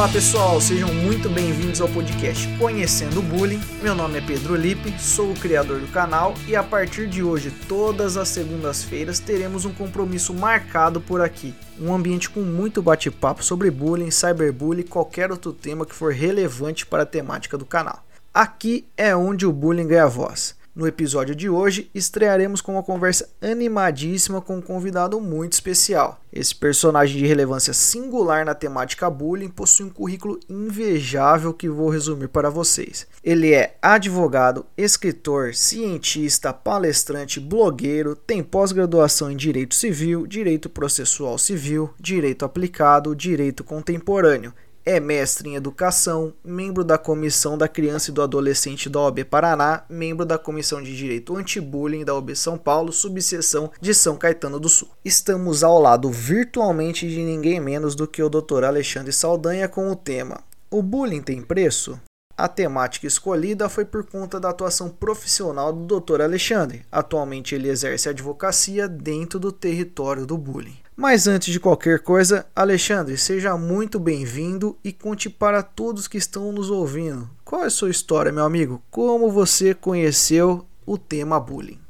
Olá pessoal, sejam muito bem-vindos ao podcast Conhecendo o Bullying. Meu nome é Pedro Lipe, sou o criador do canal e a partir de hoje, todas as segundas-feiras, teremos um compromisso marcado por aqui. Um ambiente com muito bate-papo sobre bullying, cyberbullying e qualquer outro tema que for relevante para a temática do canal. Aqui é onde o bullying ganha voz. No episódio de hoje, estrearemos com uma conversa animadíssima com um convidado muito especial. Esse personagem de relevância singular na temática bullying possui um currículo invejável que vou resumir para vocês. Ele é advogado, escritor, cientista, palestrante, blogueiro, tem pós-graduação em Direito Civil, Direito Processual Civil, Direito Aplicado, Direito Contemporâneo é mestre em educação, membro da Comissão da Criança e do Adolescente da OAB Paraná, membro da Comissão de Direito Anti-Bullying da OAB São Paulo, subseção de São Caetano do Sul. Estamos ao lado virtualmente de ninguém menos do que o Dr. Alexandre Saldanha com o tema O bullying tem preço? A temática escolhida foi por conta da atuação profissional do Dr. Alexandre. Atualmente ele exerce advocacia dentro do território do bullying. Mas antes de qualquer coisa, Alexandre, seja muito bem-vindo e conte para todos que estão nos ouvindo. Qual é a sua história, meu amigo? Como você conheceu o tema bullying?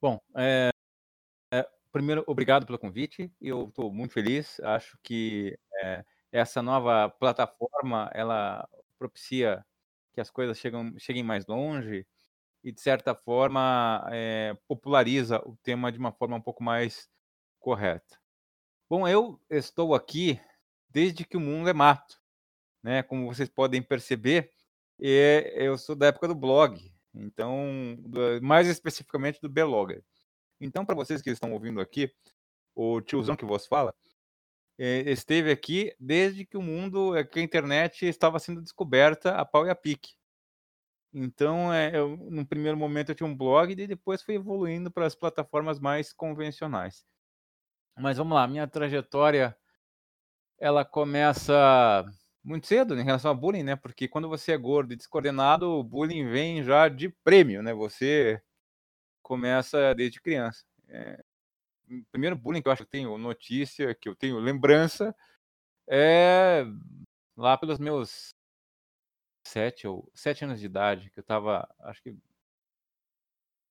Bom, é, é, primeiro, obrigado pelo convite. Eu estou muito feliz. Acho que é, essa nova plataforma ela propicia que as coisas chegam, cheguem mais longe e, de certa forma, é, populariza o tema de uma forma um pouco mais correta. Bom, eu estou aqui desde que o mundo é mato, né? Como vocês podem perceber, é, eu sou da época do blog, então, mais especificamente do Blogger. Então, para vocês que estão ouvindo aqui, o tiozão que vos fala, é, esteve aqui desde que o mundo, é, que a internet estava sendo descoberta a pau e a pique. Então, eu, no primeiro momento eu tinha um blog e depois fui evoluindo para as plataformas mais convencionais. Mas vamos lá, minha trajetória ela começa muito cedo em relação ao bullying, né? Porque quando você é gordo e descoordenado, o bullying vem já de prêmio, né? Você começa desde criança. É... O primeiro bullying que eu acho que tenho notícia, que eu tenho lembrança, é lá pelos meus sete ou sete anos de idade, que eu tava, acho que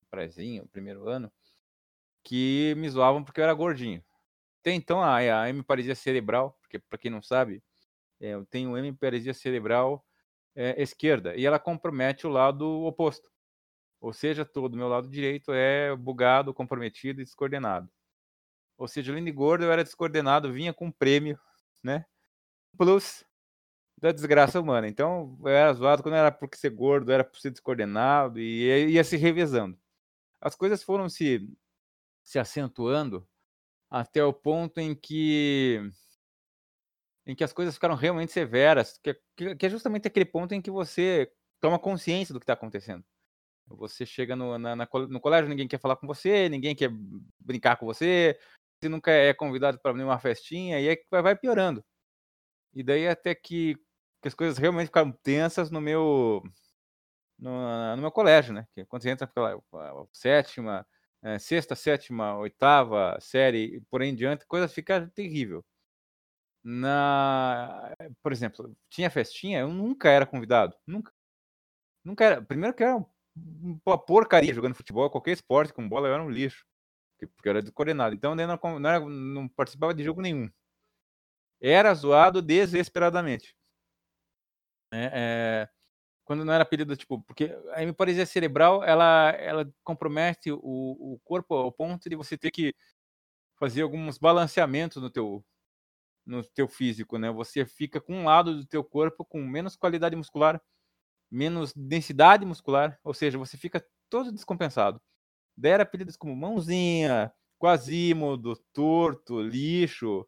prezinho, primeiro ano, que me zoavam porque eu era gordinho. Tem então a, a hemiparesia cerebral, porque para quem não sabe, é, eu tenho hemiparesia cerebral é, esquerda e ela compromete o lado oposto. Ou seja, todo o meu lado direito é bugado, comprometido e descoordenado. Ou seja, além de gordo, eu era descoordenado, vinha com prêmio, né? Plus da desgraça humana. Então, eu era zoado quando era por ser gordo, era por ser descoordenado e ia se revezando. As coisas foram se, se acentuando até o ponto em que em que as coisas ficaram realmente severas, que, que, que é justamente aquele ponto em que você toma consciência do que está acontecendo. Você chega no, na, na, no colégio, ninguém quer falar com você, ninguém quer brincar com você, você nunca é convidado para nenhuma festinha, e aí vai piorando. E daí até que, que as coisas realmente ficaram tensas no meu no, no meu colégio, né? Que quando você entra pela sétima, é, sexta, sétima, oitava série, por aí em diante, coisa fica terrível. Na, por exemplo, tinha festinha, eu nunca era convidado, nunca. Nunca era. Primeiro que era uma porcaria jogando futebol, qualquer esporte com bola eu era um lixo, porque eu era descoordenado. Então eu não, não, era, não participava de jogo nenhum. Era zoado desesperadamente. É, é, quando não era apelido, tipo, porque a hemiparesia cerebral, ela, ela compromete o, o corpo ao ponto de você ter que fazer alguns balanceamentos no teu, no teu físico, né? Você fica com um lado do teu corpo com menos qualidade muscular, menos densidade muscular, ou seja, você fica todo descompensado. Daí era apelidos como mãozinha, quasímodo, torto, lixo,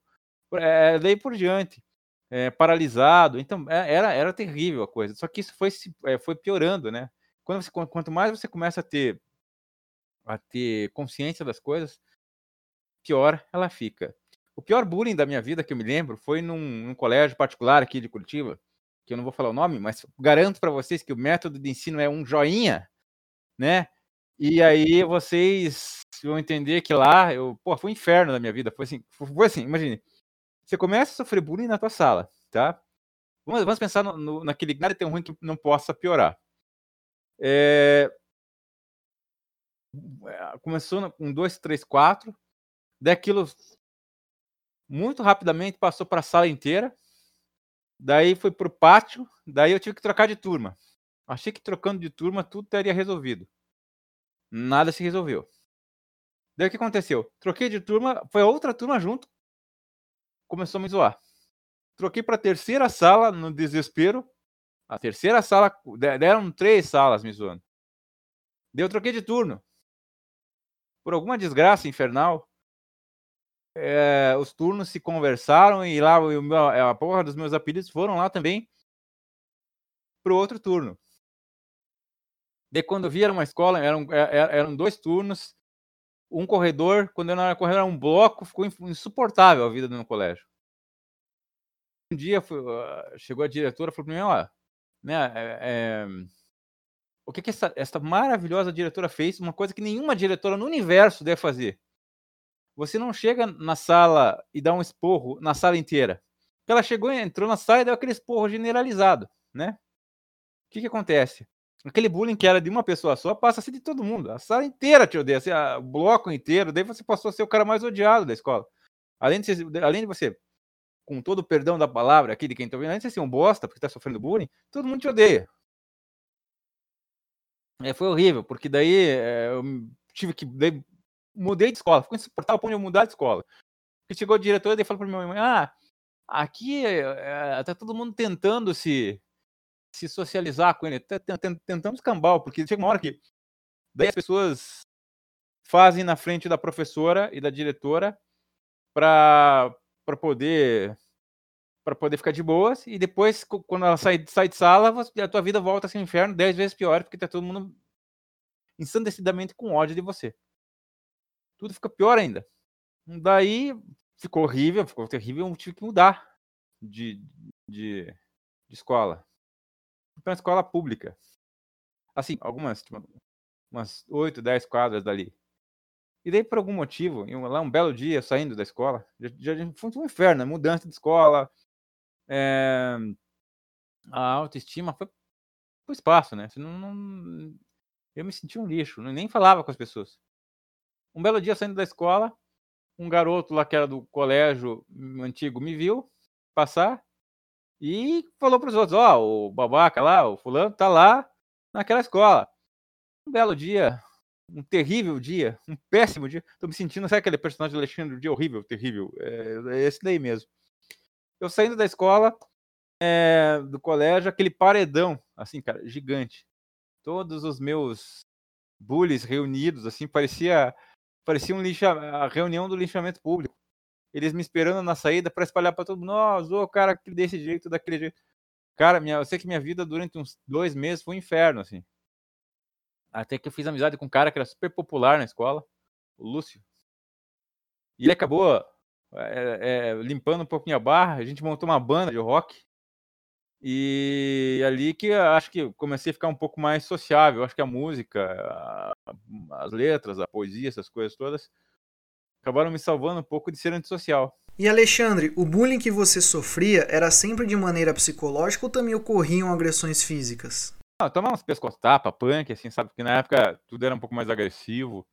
é, daí por diante é, paralisado. Então, é, era, era terrível a coisa. Só que isso foi, é, foi piorando, né? Quando você, quanto mais você começa a ter, a ter consciência das coisas, pior ela fica. O pior bullying da minha vida que eu me lembro foi num, num colégio particular aqui de Curitiba, que eu não vou falar o nome, mas garanto para vocês que o método de ensino é um joinha, né? E aí vocês vão entender que lá, eu, pô, foi um inferno na minha vida. Foi assim, foi assim, imagine, você começa a sofrer bullying na tua sala, tá? Vamos, vamos pensar no, no, naquele nada tão ruim que não possa piorar. É, começou com 2, 3, 4. Daquilo muito rapidamente passou para a sala inteira. Daí foi para o pátio. Daí eu tive que trocar de turma. Achei que trocando de turma tudo teria resolvido. Nada se resolveu. Daí o que aconteceu? Troquei de turma, foi a outra turma junto. Começou a me zoar. Troquei para a terceira sala no desespero. A terceira sala, deram três salas me zoando. Daí eu troquei de turno. Por alguma desgraça infernal, é, os turnos se conversaram e lá o meu, a porra dos meus apelidos foram lá também pro outro turno. De quando vi era uma escola, eram, é, eram dois turnos, um corredor, quando eu não era corredor, era um bloco, ficou insuportável a vida no colégio. Um dia foi, chegou a diretora e falou para mim, ó, né, é, é, o que, que essa, essa maravilhosa diretora fez, uma coisa que nenhuma diretora no universo deve fazer. Você não chega na sala e dá um esporro na sala inteira. Ela chegou, entrou na sala e deu aquele esporro generalizado, né? O que, que acontece? Aquele bullying que era de uma pessoa só passa a ser de todo mundo. A sala inteira te odeia, assim, o bloco inteiro. Daí você passou a ser o cara mais odiado da escola. Além de, ser, além de você, com todo o perdão da palavra aqui de quem tá ouvindo, além de você ser um bosta porque tá sofrendo bullying, todo mundo te odeia. É, foi horrível, porque daí é, eu tive que. Daí, mudei de escola, ficou insuportável para eu mudar de escola. Porque chegou o diretor e falou para minha mãe: Ah, aqui é, tá todo mundo tentando se se socializar com ele, tentamos cambal, porque chega uma hora que daí as pessoas fazem na frente da professora e da diretora para poder para poder ficar de boas e depois quando ela sai, sai de sala a tua vida volta a inferno dez vezes pior porque tá todo mundo ensandecidamente com ódio de você. Tudo fica pior ainda. Daí ficou horrível ficou terrível eu tive que mudar de, de, de escola para uma escola pública. Assim, algumas, tipo, umas 8, 10 quadras dali. E daí, por algum motivo, lá um belo dia, saindo da escola, já, já foi um inferno, mudança de escola, é, a autoestima foi pro espaço, né? Não, não, eu me senti um lixo, nem falava com as pessoas. Um belo dia, saindo da escola, um garoto lá que era do colégio antigo me viu passar e falou para os outros: Ó, oh, o babaca lá, o fulano, tá lá naquela escola. Um belo dia, um terrível dia, um péssimo dia. Tô me sentindo, sabe aquele personagem do Alexandre, um dia horrível, terrível? É, é esse daí mesmo. Eu saindo da escola, é, do colégio, aquele paredão, assim, cara, gigante. Todos os meus bullies reunidos, assim, parecia, parecia um lixa, a reunião do lixamento público eles me esperando na saída para espalhar para todo mundo. Nossa, o cara desse jeito, daquele jeito. Cara, minha, eu sei que minha vida durante uns dois meses foi um inferno, assim. Até que eu fiz amizade com um cara que era super popular na escola, o Lúcio. E ele acabou é, é, limpando um pouquinho a barra. A gente montou uma banda de rock. E ali que acho que comecei a ficar um pouco mais sociável. Acho que a música, a, as letras, a poesia, essas coisas todas, acabaram me salvando um pouco de ser antissocial. E Alexandre, o bullying que você sofria era sempre de maneira psicológica ou também ocorriam agressões físicas? Ah, tomava uns pescoços-tapa, punk, assim, sabe? Porque na época tudo era um pouco mais agressivo.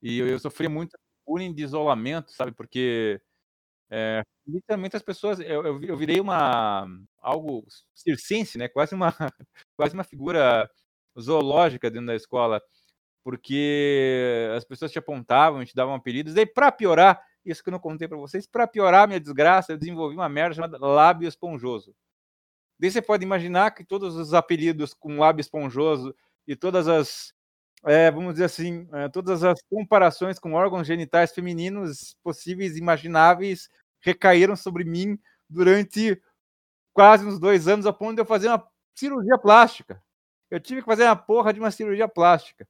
E eu, eu sofria muito bullying de isolamento, sabe? Porque é, literalmente as pessoas. Eu, eu, eu, virei uma. algo circense, né? Quase uma, quase uma figura zoológica dentro da escola porque as pessoas te apontavam, te davam apelidos. Daí, para piorar, isso que eu não contei para vocês, para piorar minha desgraça, eu desenvolvi uma merda chamada lábio esponjoso. Daí você pode imaginar que todos os apelidos com lábio esponjoso e todas as, é, vamos dizer assim, é, todas as comparações com órgãos genitais femininos possíveis, imagináveis, recaíram sobre mim durante quase uns dois anos, a ponto de eu fazer uma cirurgia plástica. Eu tive que fazer uma porra de uma cirurgia plástica.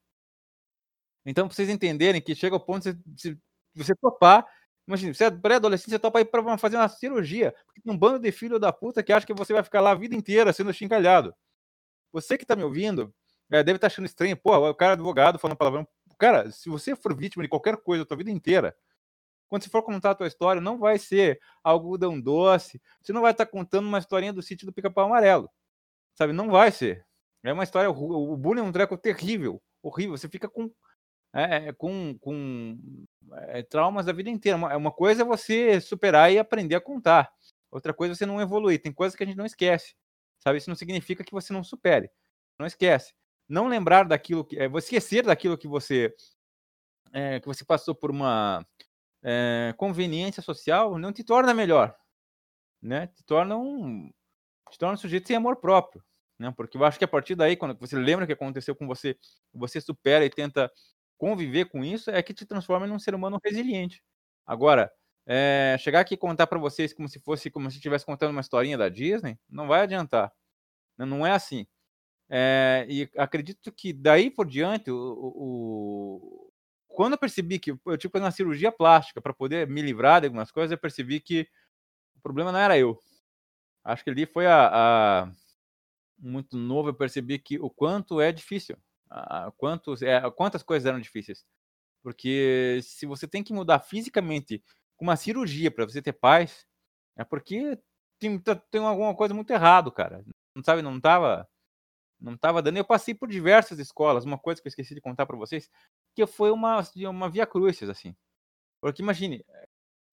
Então, pra vocês entenderem que chega ao ponto de você, topar. Imagina, você é pré-adolescente, você topa aí pra fazer uma cirurgia. Um bando de filho da puta que acha que você vai ficar lá a vida inteira sendo chincalhado. Você que tá me ouvindo, é, deve estar tá achando estranho. Pô, o cara é advogado falando palavrão. Cara, se você for vítima de qualquer coisa a tua vida inteira, Quando você for contar a tua história, não vai ser algodão doce, você não vai estar contando uma historinha do sítio do pica-pau amarelo, sabe? Não vai ser. É uma história, o bullying é um treco terrível, horrível, você fica com é, é, com, com é, traumas da vida inteira. Uma, uma coisa é você superar e aprender a contar. Outra coisa é você não evoluir. Tem coisas que a gente não esquece. Sabe? Isso não significa que você não supere. Não esquece. Não lembrar daquilo que. É, esquecer daquilo que você. É, que você passou por uma é, conveniência social não te torna melhor. Né? Te torna um. Te torna um sujeito sem amor próprio. Né? Porque eu acho que a partir daí, quando você lembra o que aconteceu com você, você supera e tenta conviver com isso é que te transforma num ser humano resiliente. Agora, é, chegar aqui e contar para vocês como se fosse como se estivesse contando uma historinha da Disney, não vai adiantar. Não é assim. É, e acredito que daí por diante, o, o, quando eu percebi que eu tive que fazer uma cirurgia plástica para poder me livrar de algumas coisas, eu percebi que o problema não era eu. Acho que ali foi a, a muito novo, eu percebi que o quanto é difícil quantos, é, quantas coisas eram difíceis. Porque se você tem que mudar fisicamente com uma cirurgia para você ter paz, é porque tem, tá, tem alguma coisa muito errado, cara. Não sabe, não tava não tava dando. Eu passei por diversas escolas, uma coisa que eu esqueci de contar para vocês, que foi uma uma via crucis assim. Porque imagine,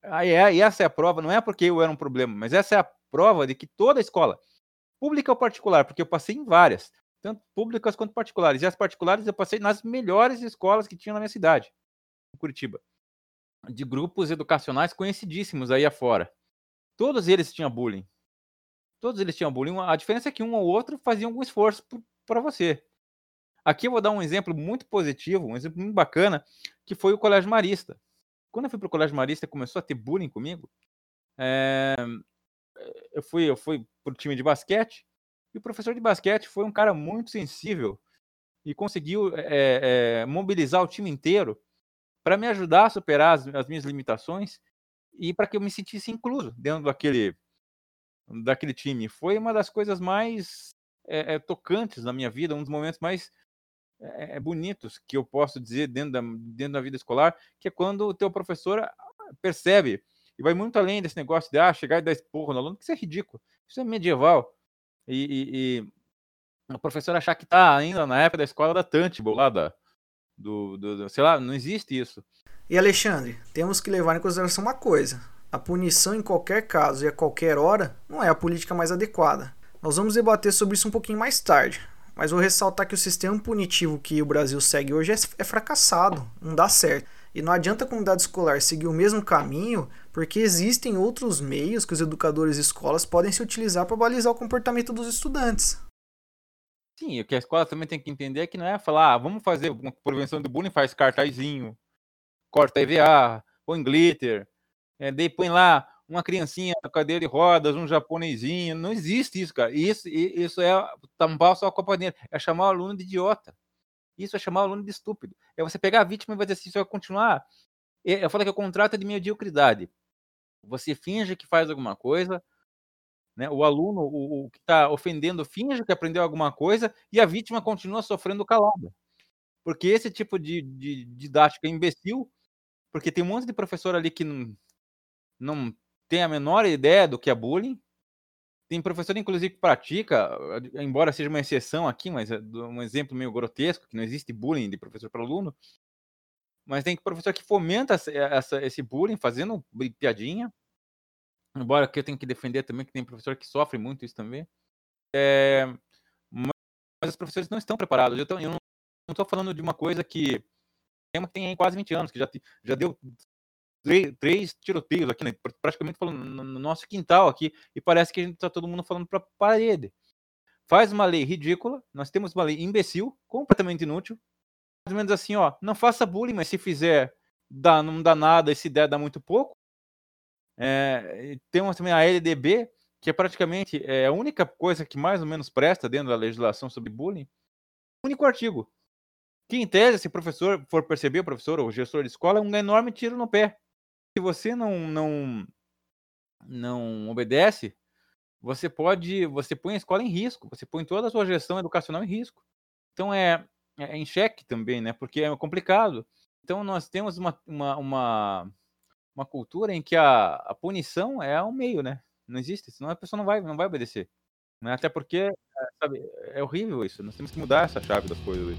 aí é, essa é a prova, não é porque eu era um problema, mas essa é a prova de que toda escola, pública ou particular, porque eu passei em várias, tanto públicas quanto particulares. E as particulares eu passei nas melhores escolas que tinha na minha cidade, em Curitiba, de grupos educacionais conhecidíssimos aí afora. Todos eles tinham bullying. Todos eles tinham bullying. A diferença é que um ou outro fazia algum esforço para você. Aqui eu vou dar um exemplo muito positivo, um exemplo muito bacana, que foi o Colégio Marista. Quando eu fui para o Colégio Marista começou a ter bullying comigo, é... eu fui, eu fui para o time de basquete e o professor de basquete foi um cara muito sensível e conseguiu é, é, mobilizar o time inteiro para me ajudar a superar as, as minhas limitações e para que eu me sentisse incluso dentro daquele, daquele time. Foi uma das coisas mais é, tocantes na minha vida, um dos momentos mais bonitos que eu posso dizer dentro da, dentro da vida escolar, que é quando o teu professor ah, percebe e vai muito além desse negócio de ah, chegar e dar esporro no aluno, que isso é ridículo, isso é medieval e, e, e o professor achar que está ainda na época da escola da Tantible, lá da, do, do, do, sei lá, não existe isso. E Alexandre, temos que levar em consideração uma coisa: a punição em qualquer caso e a qualquer hora não é a política mais adequada. Nós vamos debater sobre isso um pouquinho mais tarde, mas vou ressaltar que o sistema punitivo que o Brasil segue hoje é, é fracassado, não dá certo. E não adianta a comunidade escolar seguir o mesmo caminho, porque existem outros meios que os educadores e escolas podem se utilizar para balizar o comportamento dos estudantes. Sim, o que a escola também tem que entender é que não é falar, ah, vamos fazer uma prevenção do bullying, faz cartazinho, corta EVA, põe glitter, é, daí põe lá uma criancinha na cadeira de rodas, um japonesinho, não existe isso, cara. Isso, isso é tampar só a copa dentro, é chamar o aluno de idiota. Isso é chamar o aluno de estúpido. É você pegar a vítima e vai dizer assim, você vai continuar. Eu falo que o contrato é de mediocridade. Você finge que faz alguma coisa, né? o aluno, o, o que está ofendendo, finge que aprendeu alguma coisa e a vítima continua sofrendo calada. Porque esse tipo de, de, didática é imbecil, porque tem um monte de professor ali que não, não tem a menor ideia do que é bullying, tem professor, inclusive, que pratica, embora seja uma exceção aqui, mas é um exemplo meio grotesco, que não existe bullying de professor para aluno, mas tem professor que fomenta essa, esse bullying, fazendo piadinha, embora que eu tenho que defender também, que tem professor que sofre muito isso também. É, mas os professores não estão preparados. Eu, tô, eu não estou falando de uma coisa que tem quase 20 anos, que já, já deu três, três tiroteios aqui, né? praticamente falando no nosso quintal aqui, e parece que a gente tá todo mundo falando para parede. Faz uma lei ridícula, nós temos uma lei imbecil, completamente inútil. Mais ou menos assim, ó, não faça bullying, mas se fizer, dá, não dá nada, e se der, dá muito pouco. É, temos também a LDB, que é praticamente é a única coisa que mais ou menos presta dentro da legislação sobre bullying. Único artigo. Que, em tese, se o professor for perceber, o professor ou gestor de escola, é um enorme tiro no pé se você não não não obedece, você pode, você põe a escola em risco, você põe toda a sua gestão educacional em risco. Então é, é em xeque também, né? Porque é complicado. Então nós temos uma, uma, uma uma cultura em que a, a punição é um meio, né? Não existe, senão a pessoa não vai, não vai obedecer. Né? Até porque, é, sabe, é horrível isso. Nós temos que mudar essa chave das coisas.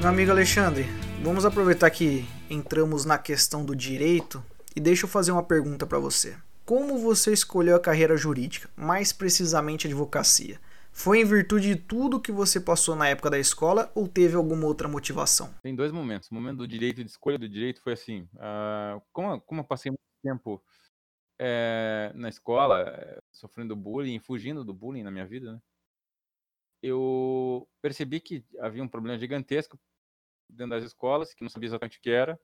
Meu amigo Alexandre, vamos aproveitar que entramos na questão do direito e deixa eu fazer uma pergunta para você. Como você escolheu a carreira jurídica, mais precisamente a advocacia? Foi em virtude de tudo que você passou na época da escola ou teve alguma outra motivação? Tem dois momentos. O momento do direito, de escolha do direito, foi assim: uh, como, como eu passei muito tempo é, na escola, é, sofrendo bullying, fugindo do bullying na minha vida, né? eu percebi que havia um problema gigantesco dentro das escolas, que não sabia exatamente o que era.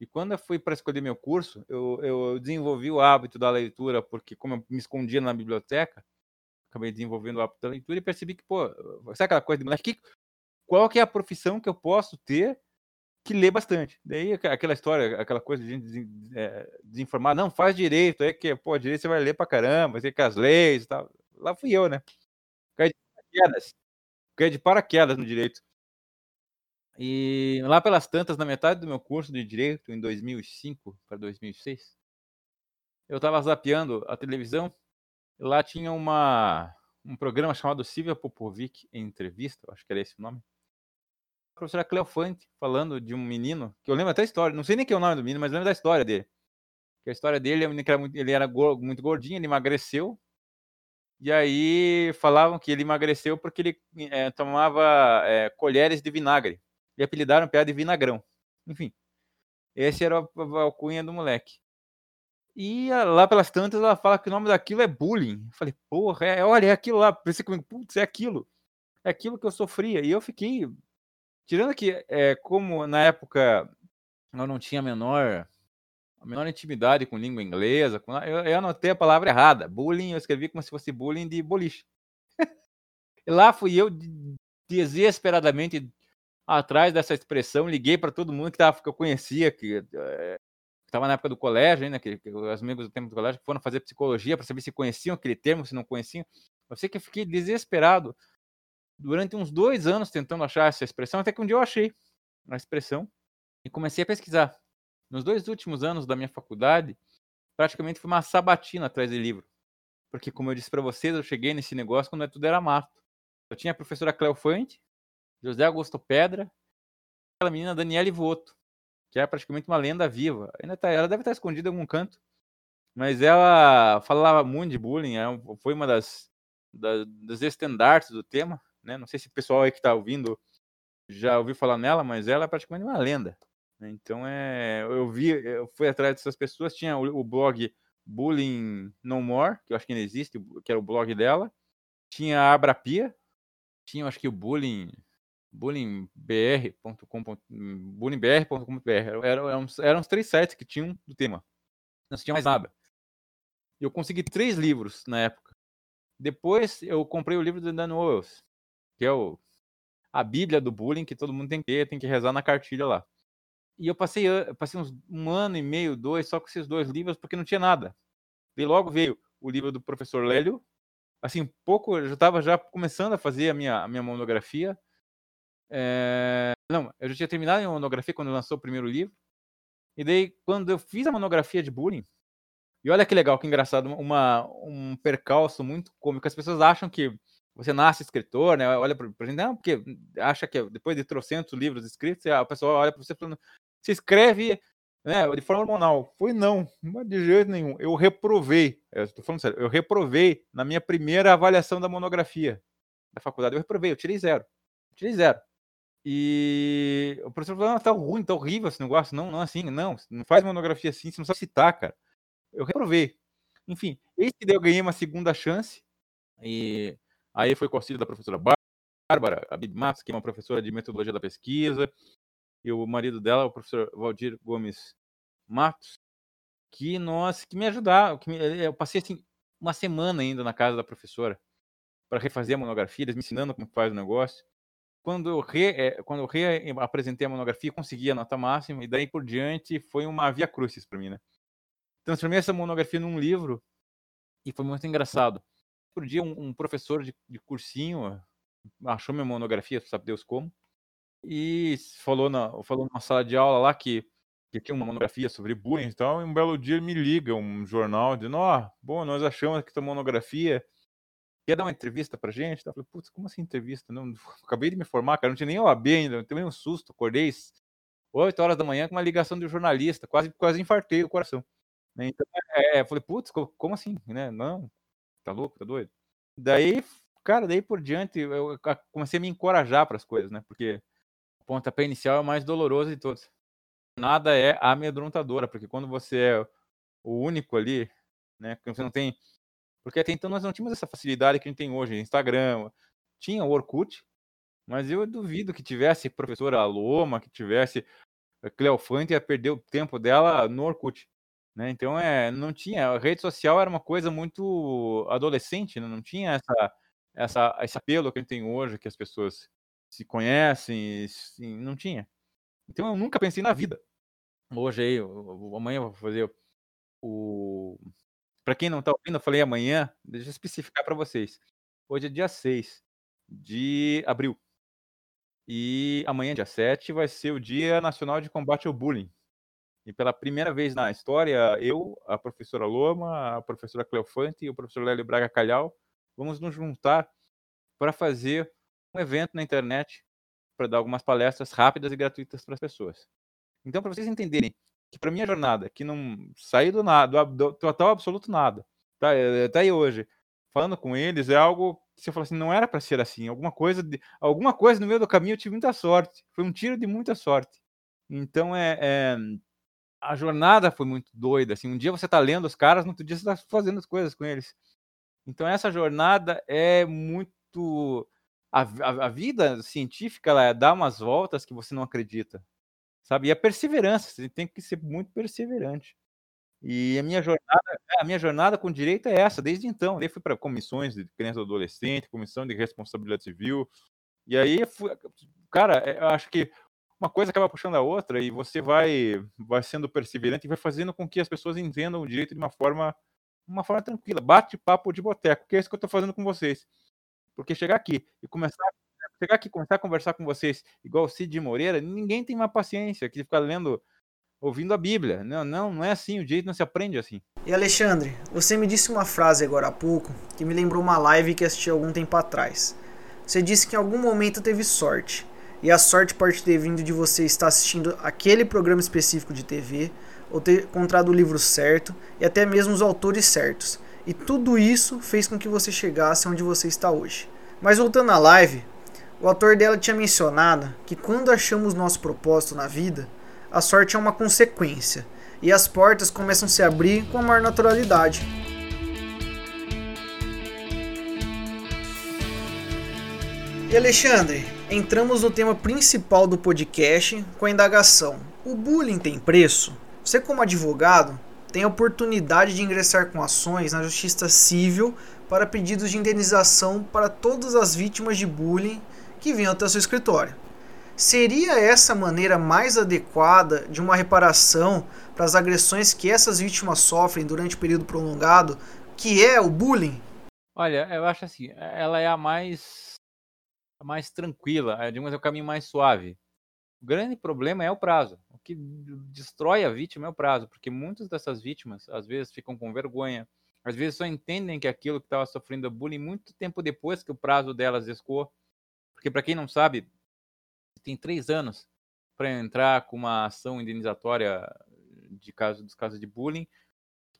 E quando eu fui para escolher meu curso, eu, eu desenvolvi o hábito da leitura, porque como eu me escondia na biblioteca, acabei desenvolvendo o hábito da leitura e percebi que, pô, sabe aquela coisa de moleque, que, qual que é a profissão que eu posso ter que lê bastante? Daí aquela história, aquela coisa de gente é, desinformar, não, faz direito, é que, pô, direito você vai ler pra caramba, você quer as leis e tal. Lá fui eu, né? Caí de paraquedas. Caí de paraquedas no direito. E lá pelas tantas, na metade do meu curso de direito, em 2005 para 2006, eu estava zapeando a televisão. Lá tinha uma, um programa chamado Silvia Popovic entrevista, acho que era esse o nome. A professora Cleofante falando de um menino, que eu lembro até a história, não sei nem que é o nome do menino, mas lembro da história dele. Que a história dele é que era muito, ele era muito gordinho, ele emagreceu. E aí falavam que ele emagreceu porque ele é, tomava é, colheres de vinagre e apelidaram piada de vinagrão. Enfim, esse era a alcunha do moleque. E lá pelas tantas ela fala que o nome daquilo é bullying. Eu falei, porra, é, olha, é aquilo lá. Pensei comigo, putz, é aquilo. É aquilo que eu sofria. E eu fiquei. Tirando que, é, como na época eu não tinha a menor, a menor intimidade com língua inglesa, com, eu, eu anotei a palavra errada. Bullying, eu escrevi como se fosse bullying de boliche. lá fui eu desesperadamente atrás dessa expressão, liguei para todo mundo que, tava, que eu conhecia, que estava eh, na época do colégio, ainda, que, que os amigos do tempo do colégio foram fazer psicologia para saber se conheciam aquele termo, se não conheciam. Eu sei que eu fiquei desesperado durante uns dois anos tentando achar essa expressão, até que um dia eu achei a expressão e comecei a pesquisar. Nos dois últimos anos da minha faculdade, praticamente foi uma sabatina atrás de livro. Porque, como eu disse para vocês, eu cheguei nesse negócio quando tudo era mato. Eu tinha a professora Cleofante, José Augusto Pedra, aquela menina Daniele Voto, que é praticamente uma lenda viva. Ainda tá, ela deve estar escondida em algum canto, mas ela falava muito de bullying, é foi uma das, das, das do tema. Né? Não sei se o pessoal aí que está ouvindo já ouviu falar nela, mas ela é praticamente uma lenda. Né? Então é, eu vi, eu fui atrás dessas pessoas, tinha o, o blog Bullying No More, que eu acho que ainda existe, que era o blog dela. Tinha a Abrapia, tinha acho que o Bullying bullyingbr.com.br, bullyingbr.com.br. Eram, eram, eram os três sites que tinham do tema. Não tinha mais nada. Eu consegui três livros na época. Depois eu comprei o livro do Dan Owens, que é o, a Bíblia do bullying que todo mundo tem que ter, tem que rezar na cartilha lá. E eu passei, eu passei uns, um ano e meio, dois, só com esses dois livros, porque não tinha nada. E logo veio o livro do professor Lélio. Assim, pouco, eu já estava já começando a fazer a minha, a minha monografia. É... Não, eu já tinha terminado a monografia quando lançou o primeiro livro. E daí, quando eu fiz a monografia de bullying, e olha que legal, que engraçado, uma, um percalço muito cômico. As pessoas acham que você nasce escritor, né? Olha pra, gente, não, porque acha que depois de trocentos livros escritos, a pessoa olha para você falando, se escreve né, de forma hormonal. Foi não, de jeito nenhum. Eu reprovei, estou falando sério, eu reprovei na minha primeira avaliação da monografia da faculdade. Eu reprovei, eu tirei zero. Eu tirei zero. E o professor falou: ah, tá ruim, tá horrível esse negócio. Não, não é assim, não. Não faz monografia assim, você não sabe citar, cara. Eu reprovei. Enfim, esse daí eu ganhei uma segunda chance. E aí foi com o auxílio da professora Bárbara Abid Matos, que é uma professora de metodologia da pesquisa. E o marido dela, o professor Valdir Gomes Matos, que nós, que me ajudaram. Que me, eu passei assim uma semana ainda na casa da professora para refazer a monografia, eles me ensinando como faz o negócio quando eu, re, é, quando eu reapresentei a monografia, consegui a nota máxima, e daí por diante foi uma via crucis para mim, né? Transformei essa monografia num livro e foi muito engraçado. por dia, um, um professor de, de, cursinho achou minha monografia, sabe Deus como, e falou na, falou numa sala de aula lá que, que tinha uma monografia sobre bullying e tal, e um belo dia me liga um jornal dizendo, ó, oh, bom, nós achamos que tua monografia quer dar uma entrevista pra gente? Eu falei, putz, como assim entrevista? Não, acabei de me formar, cara, não tinha nem OAB ainda, nem um susto, acordei 8 horas da manhã com uma ligação um jornalista, quase, quase infartei o coração. Né? Então, é, é, falei, putz, como assim? Né? Não, tá louco, tá doido? Daí, cara, daí por diante, eu comecei a me encorajar para as coisas, né? Porque o pontapé inicial é o mais doloroso de todos. Nada é amedrontadora, porque quando você é o único ali, né? Você não tem. Porque até então nós não tínhamos essa facilidade que a gente tem hoje, Instagram, tinha o Orkut, mas eu duvido que tivesse professora Loma, que tivesse Cleofante ia perder o tempo dela no Orkut. Né? Então é, não tinha. A rede social era uma coisa muito adolescente, né? não tinha essa, essa, esse apelo que a gente tem hoje, que as pessoas se conhecem, não tinha. Então eu nunca pensei na vida. Hoje aí, amanhã eu vou fazer o. Para quem não está ouvindo, eu falei amanhã, deixa eu especificar para vocês. Hoje é dia 6 de abril. E amanhã, dia 7, vai ser o Dia Nacional de Combate ao Bullying. E pela primeira vez na história, eu, a professora Loma, a professora Cleofante e o professor Lélio Braga Calhau vamos nos juntar para fazer um evento na internet para dar algumas palestras rápidas e gratuitas para as pessoas. Então, para vocês entenderem que para minha jornada, que não saí do nada, do total absoluto nada, tá, tá aí hoje, falando com eles, é algo que você fala assim, não era para ser assim, alguma coisa, de, alguma coisa no meio do caminho eu tive muita sorte, foi um tiro de muita sorte. Então é, é a jornada foi muito doida, assim, um dia você tá lendo os caras, no outro dia você tá fazendo as coisas com eles. Então essa jornada é muito a, a, a vida científica ela dá umas voltas que você não acredita, sabe? E a perseverança, você tem que ser muito perseverante. E a minha jornada, a minha jornada com direito é essa, desde então. Eu fui para comissões de criança e adolescente, comissão de responsabilidade civil. E aí, fui, cara, é, eu acho que uma coisa acaba puxando a outra e você vai vai sendo perseverante e vai fazendo com que as pessoas entendam o direito de uma forma uma forma tranquila, bate-papo de boteco, que é isso que eu estou fazendo com vocês. Porque chegar aqui e começar chegar aqui começar a conversar com vocês igual o Cid Moreira, ninguém tem uma paciência que fica lendo ouvindo a Bíblia. Não, não, não é assim, o direito não se aprende assim. E Alexandre, você me disse uma frase agora há pouco que me lembrou uma live que assisti algum tempo atrás. Você disse que em algum momento teve sorte. E a sorte pode ter vindo de você estar assistindo aquele programa específico de TV, ou ter encontrado o livro certo, e até mesmo os autores certos. E tudo isso fez com que você chegasse onde você está hoje. Mas voltando à live, o autor dela tinha mencionado que quando achamos nosso propósito na vida, a sorte é uma consequência e as portas começam a se abrir com a maior naturalidade. E Alexandre, entramos no tema principal do podcast com a indagação: o bullying tem preço? Você, como advogado, tem a oportunidade de ingressar com ações na justiça civil para pedidos de indenização para todas as vítimas de bullying que venham até seu escritório. Seria essa a maneira mais adequada de uma reparação para as agressões que essas vítimas sofrem durante o período prolongado, que é o bullying? Olha, eu acho assim, ela é a mais a mais tranquila, é, digamos, é o caminho mais suave. O grande problema é o prazo. O que destrói a vítima é o prazo, porque muitas dessas vítimas às vezes ficam com vergonha, às vezes só entendem que aquilo que estava sofrendo bullying muito tempo depois que o prazo delas escoou. Porque para quem não sabe, tem três anos para entrar com uma ação indenizatória de caso dos casos de bullying,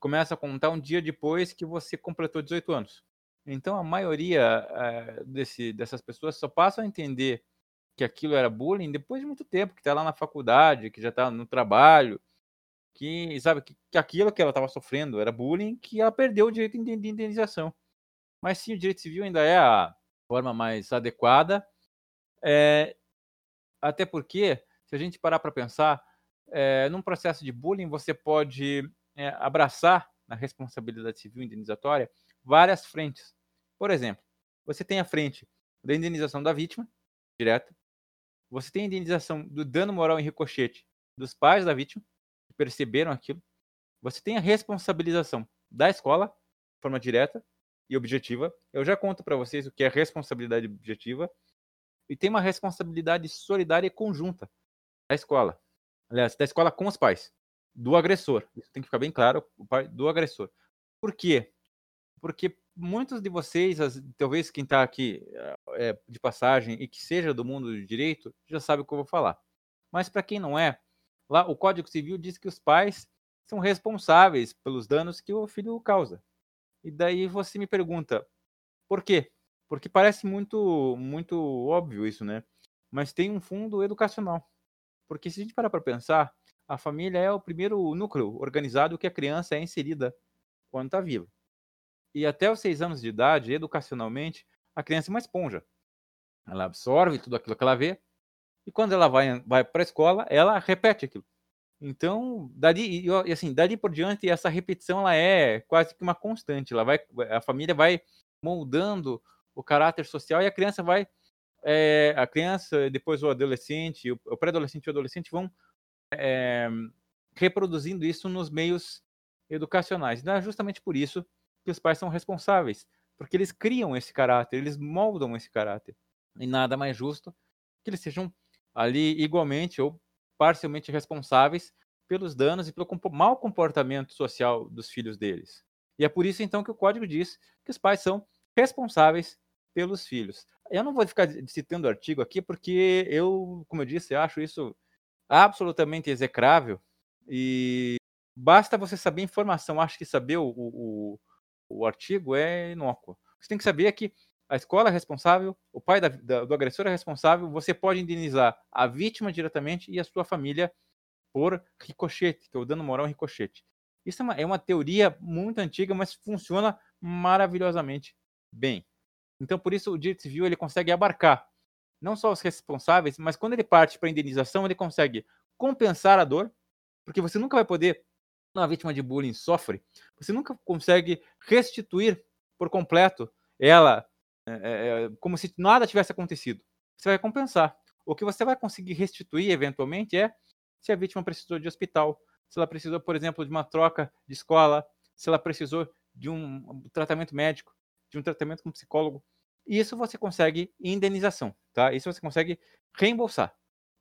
começa a contar um dia depois que você completou 18 anos. Então a maioria é, desse, dessas pessoas só passam a entender que aquilo era bullying depois de muito tempo, que está lá na faculdade, que já está no trabalho, que sabe que, que aquilo que ela estava sofrendo era bullying, que ela perdeu o direito de indenização. Mas sim, o direito civil ainda é a forma mais adequada. É, até porque, se a gente parar para pensar, é, num processo de bullying, você pode é, abraçar na responsabilidade civil indenizatória várias frentes. Por exemplo, você tem a frente da indenização da vítima, direta. Você tem a indenização do dano moral em ricochete dos pais da vítima, que perceberam aquilo. Você tem a responsabilização da escola, de forma direta. E objetiva. Eu já conto para vocês o que é responsabilidade objetiva. E tem uma responsabilidade solidária e conjunta da escola. Aliás, da escola com os pais, do agressor. Isso tem que ficar bem claro, o pai do agressor. Por quê? Porque muitos de vocês, talvez quem está aqui é, de passagem e que seja do mundo do direito, já sabe o que eu vou falar. Mas para quem não é, lá o Código Civil diz que os pais são responsáveis pelos danos que o filho causa. E daí você me pergunta, por quê? Porque parece muito, muito óbvio isso, né? Mas tem um fundo educacional. Porque se a gente parar para pensar, a família é o primeiro núcleo organizado que a criança é inserida quando está viva. E até os seis anos de idade, educacionalmente, a criança é uma esponja. Ela absorve tudo aquilo que ela vê, e quando ela vai, vai para a escola, ela repete aquilo. Então, dali, e assim, dali por diante, essa repetição ela é quase que uma constante. Ela vai, a família vai moldando o caráter social e a criança vai, é, a criança, depois o adolescente, o pré-adolescente e o adolescente vão é, reproduzindo isso nos meios educacionais. Então, é justamente por isso que os pais são responsáveis, porque eles criam esse caráter, eles moldam esse caráter. E nada mais justo que eles sejam ali igualmente ou parcialmente responsáveis pelos danos e pelo mau comportamento social dos filhos deles. E é por isso, então, que o código diz que os pais são responsáveis pelos filhos. Eu não vou ficar citando o artigo aqui, porque eu, como eu disse, acho isso absolutamente execrável e basta você saber informação. Acho que saber o, o, o artigo é inócuo. Você tem que saber que a escola é responsável, o pai da, da, do agressor é responsável, você pode indenizar a vítima diretamente e a sua família por ricochete, que é o dano moral ricochete. Isso é uma, é uma teoria muito antiga, mas funciona maravilhosamente bem. Então, por isso, o direito civil ele consegue abarcar não só os responsáveis, mas quando ele parte para a indenização, ele consegue compensar a dor, porque você nunca vai poder, uma vítima de bullying sofre, você nunca consegue restituir por completo ela é, é, é, como se nada tivesse acontecido. Você vai compensar. O que você vai conseguir restituir, eventualmente, é se a vítima precisou de hospital, se ela precisou, por exemplo, de uma troca de escola, se ela precisou de um tratamento médico, de um tratamento com psicólogo. Isso você consegue indenização, tá? Isso você consegue reembolsar.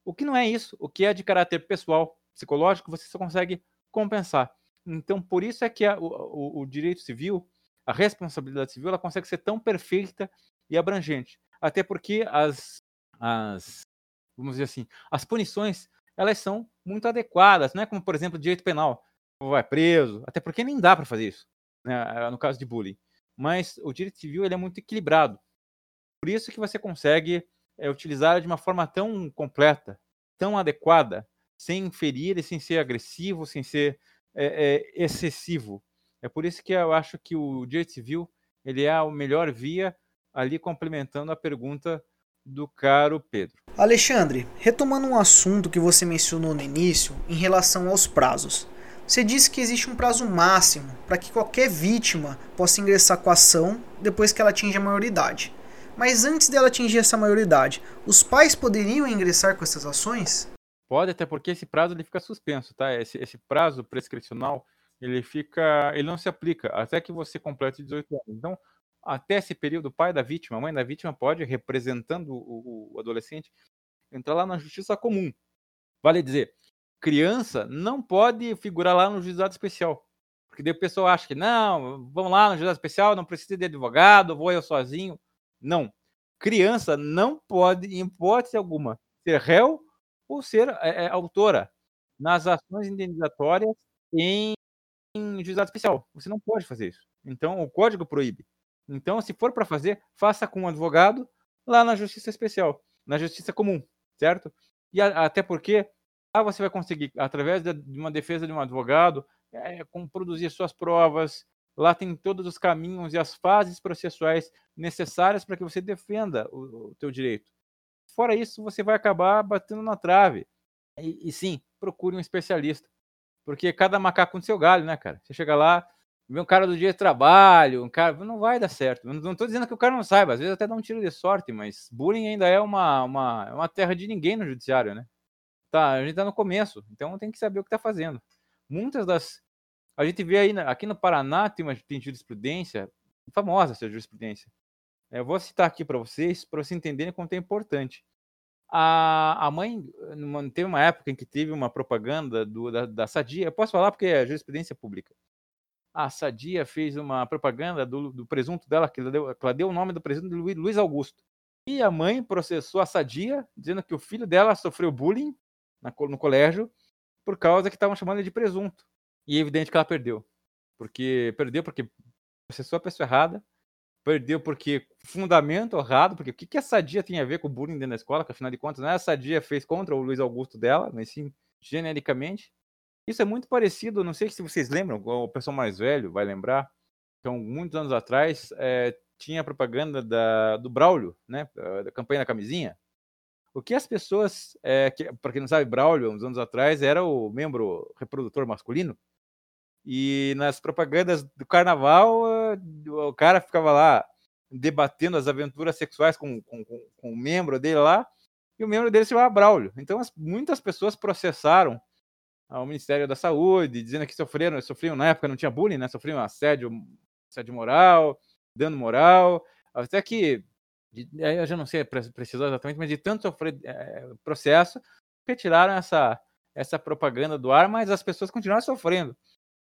O que não é isso, o que é de caráter pessoal, psicológico, você só consegue compensar. Então, por isso é que a, o, o, direito civil a responsabilidade civil ela consegue ser tão perfeita e abrangente. Até porque as, as vamos dizer assim, as punições elas são muito adequadas, não é como, por exemplo, direito penal, vai preso, até porque nem dá para fazer isso, né, no caso de bullying. Mas o direito civil ele é muito equilibrado. Por isso que você consegue é, utilizar de uma forma tão completa, tão adequada, sem ferir e sem ser agressivo, sem ser é, é, excessivo. É por isso que eu acho que o direito civil ele é a melhor via ali complementando a pergunta do caro Pedro. Alexandre, retomando um assunto que você mencionou no início em relação aos prazos. Você disse que existe um prazo máximo para que qualquer vítima possa ingressar com a ação depois que ela atinge a maioridade. Mas antes dela atingir essa maioridade, os pais poderiam ingressar com essas ações? Pode, até porque esse prazo ele fica suspenso, tá? Esse, esse prazo prescricional ele fica, ele não se aplica até que você complete 18 anos. Então, até esse período, o pai da vítima, a mãe da vítima pode, representando o, o adolescente, entrar lá na justiça comum. Vale dizer, criança não pode figurar lá no juizado especial. Porque daí o pessoal acha que não, vamos lá no juizado especial, não precisa de advogado, vou eu sozinho. Não. Criança não pode, em hipótese alguma, ser réu ou ser é, é, autora nas ações indenizatórias em em juizado especial. Você não pode fazer isso. Então, o código proíbe. Então, se for para fazer, faça com um advogado lá na justiça especial, na justiça comum, certo? E a, até porque lá você vai conseguir, através de, uma defesa de um advogado, é, produzir suas provas. Lá tem todos os caminhos e as fases processuais necessárias para que você defenda o, o teu direito. Fora isso, você vai acabar batendo na trave. E, e sim, procure um especialista. Porque cada macaco com seu galho, né, cara? Você chega lá, vê um cara do dia de trabalho, um cara. Não vai dar certo. Não estou dizendo que o cara não saiba, às vezes até dá um tiro de sorte, mas bullying ainda é uma, uma, é uma terra de ninguém no judiciário, né? Tá, a gente tá no começo, então tem que saber o que tá fazendo. Muitas das. A gente vê aí, aqui no Paraná tem uma tem jurisprudência famosa essa jurisprudência. Eu vou citar aqui para vocês, para vocês entenderem quanto é importante. A, a mãe, teve uma época em que teve uma propaganda do, da, da Sadia, eu posso falar porque é jurisprudência pública. A Sadia fez uma propaganda do, do presunto dela, que ela, deu, que ela deu o nome do presunto de Luiz Augusto. E a mãe processou a Sadia, dizendo que o filho dela sofreu bullying na, no colégio por causa que estavam chamando ele de presunto. E é evidente que ela perdeu. Porque perdeu porque processou a pessoa errada, perdeu porque fundamento errado, porque o que, que a Sadia tem a ver com o bullying dentro da escola, que afinal de contas, não é a Sadia fez contra o Luiz Augusto dela, mas sim genericamente. Isso é muito parecido, não sei se vocês lembram, o pessoal mais velho vai lembrar, então, muitos anos atrás, é, tinha a propaganda da, do Braulio, né, da campanha da camisinha. O que as pessoas, é, que, para quem não sabe, Braulio, uns anos atrás, era o membro reprodutor masculino, e nas propagandas do carnaval, eh, o cara ficava lá debatendo as aventuras sexuais com, com, com, o membro dele lá, e o membro dele se chamava Braulio. Então, as, muitas pessoas processaram ao Ministério da Saúde, dizendo que sofreram, sofriam, na época não tinha bullying, né? Sofriam assédio, assédio moral, dano moral, até que, eu já não sei precisar exatamente, mas de tanto sofrer é, processo, retiraram essa, essa propaganda do ar, mas as pessoas continuaram sofrendo.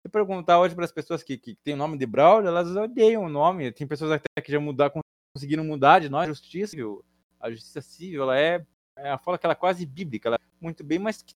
Se perguntar hoje para as pessoas que, que têm o nome de Braulio, elas odeiam o nome. Tem pessoas até que já mudar, conseguiram mudar de nós. Justiça, a justiça civil, ela é, é fala que ela é quase bíblica, ela é muito bem, mas que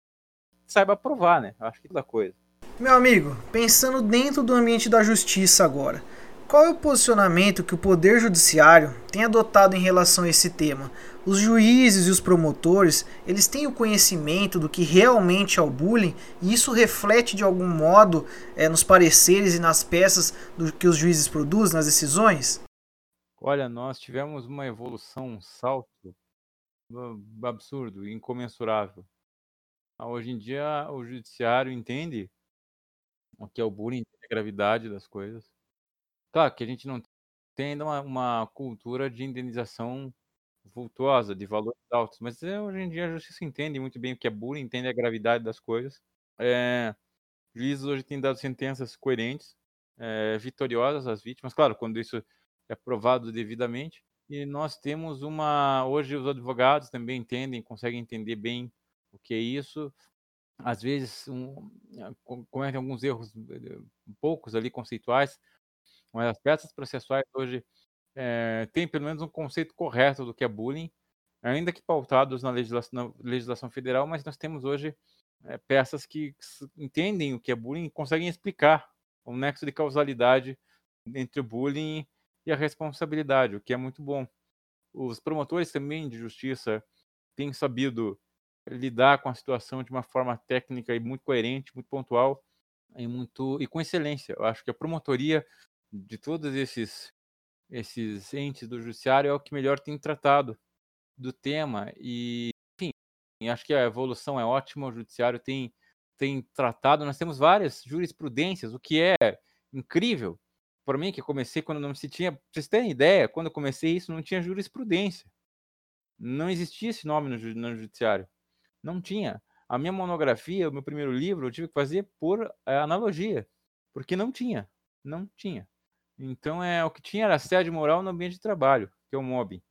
saiba provar, né? Eu acho que é toda coisa. Meu amigo, pensando dentro do ambiente da justiça agora, qual é o posicionamento que o Poder Judiciário tem adotado em relação a esse tema? Os juízes e os promotores, eles têm o conhecimento do que realmente é o bullying e isso reflete de algum modo é, nos pareceres e nas peças do que os juízes produzem, nas decisões? Olha, nós tivemos uma evolução, um salto absurdo, incomensurável. Hoje em dia, o judiciário entende o que é o bullying, a gravidade das coisas Claro que a gente não tem ainda uma uma cultura de indenização vultuosa, de valores altos, mas, eh, hoje em dia a justiça entende muito bem o que é bullying, entende a gravidade das coisas. Eh, juízes hoje têm dado sentenças coerentes, eh, vitoriosas às vítimas, claro, quando isso é provado devidamente. E nós temos uma hoje os advogados também entendem, conseguem entender bem o que é isso. Às vezes, um cometem alguns erros, poucos ali conceituais, mas as peças processuais hoje é, têm pelo menos um conceito correto do que é bullying, ainda que pautados na legislação, na legislação federal, mas nós temos hoje é, peças que entendem o que é bullying e conseguem explicar o nexo de causalidade entre o bullying e a responsabilidade, o que é muito bom. Os promotores também de justiça têm sabido lidar com a situação de uma forma técnica e muito coerente, muito pontual e muito e com excelência. Eu acho que a promotoria de todos esses esses entes do judiciário é o que melhor tem tratado do tema e enfim acho que a evolução é ótima o judiciário tem tem tratado. Nós temos várias jurisprudências o que é incrível. Para mim que comecei quando não se tinha vocês terem ideia quando eu comecei isso não tinha jurisprudência. Não existia esse nome no, no judiciário. Não tinha. A minha monografia o meu primeiro livro eu tive que fazer por é, analogia porque não tinha. Não tinha então, é o que tinha era assédio moral no ambiente de trabalho, que é o mobbing.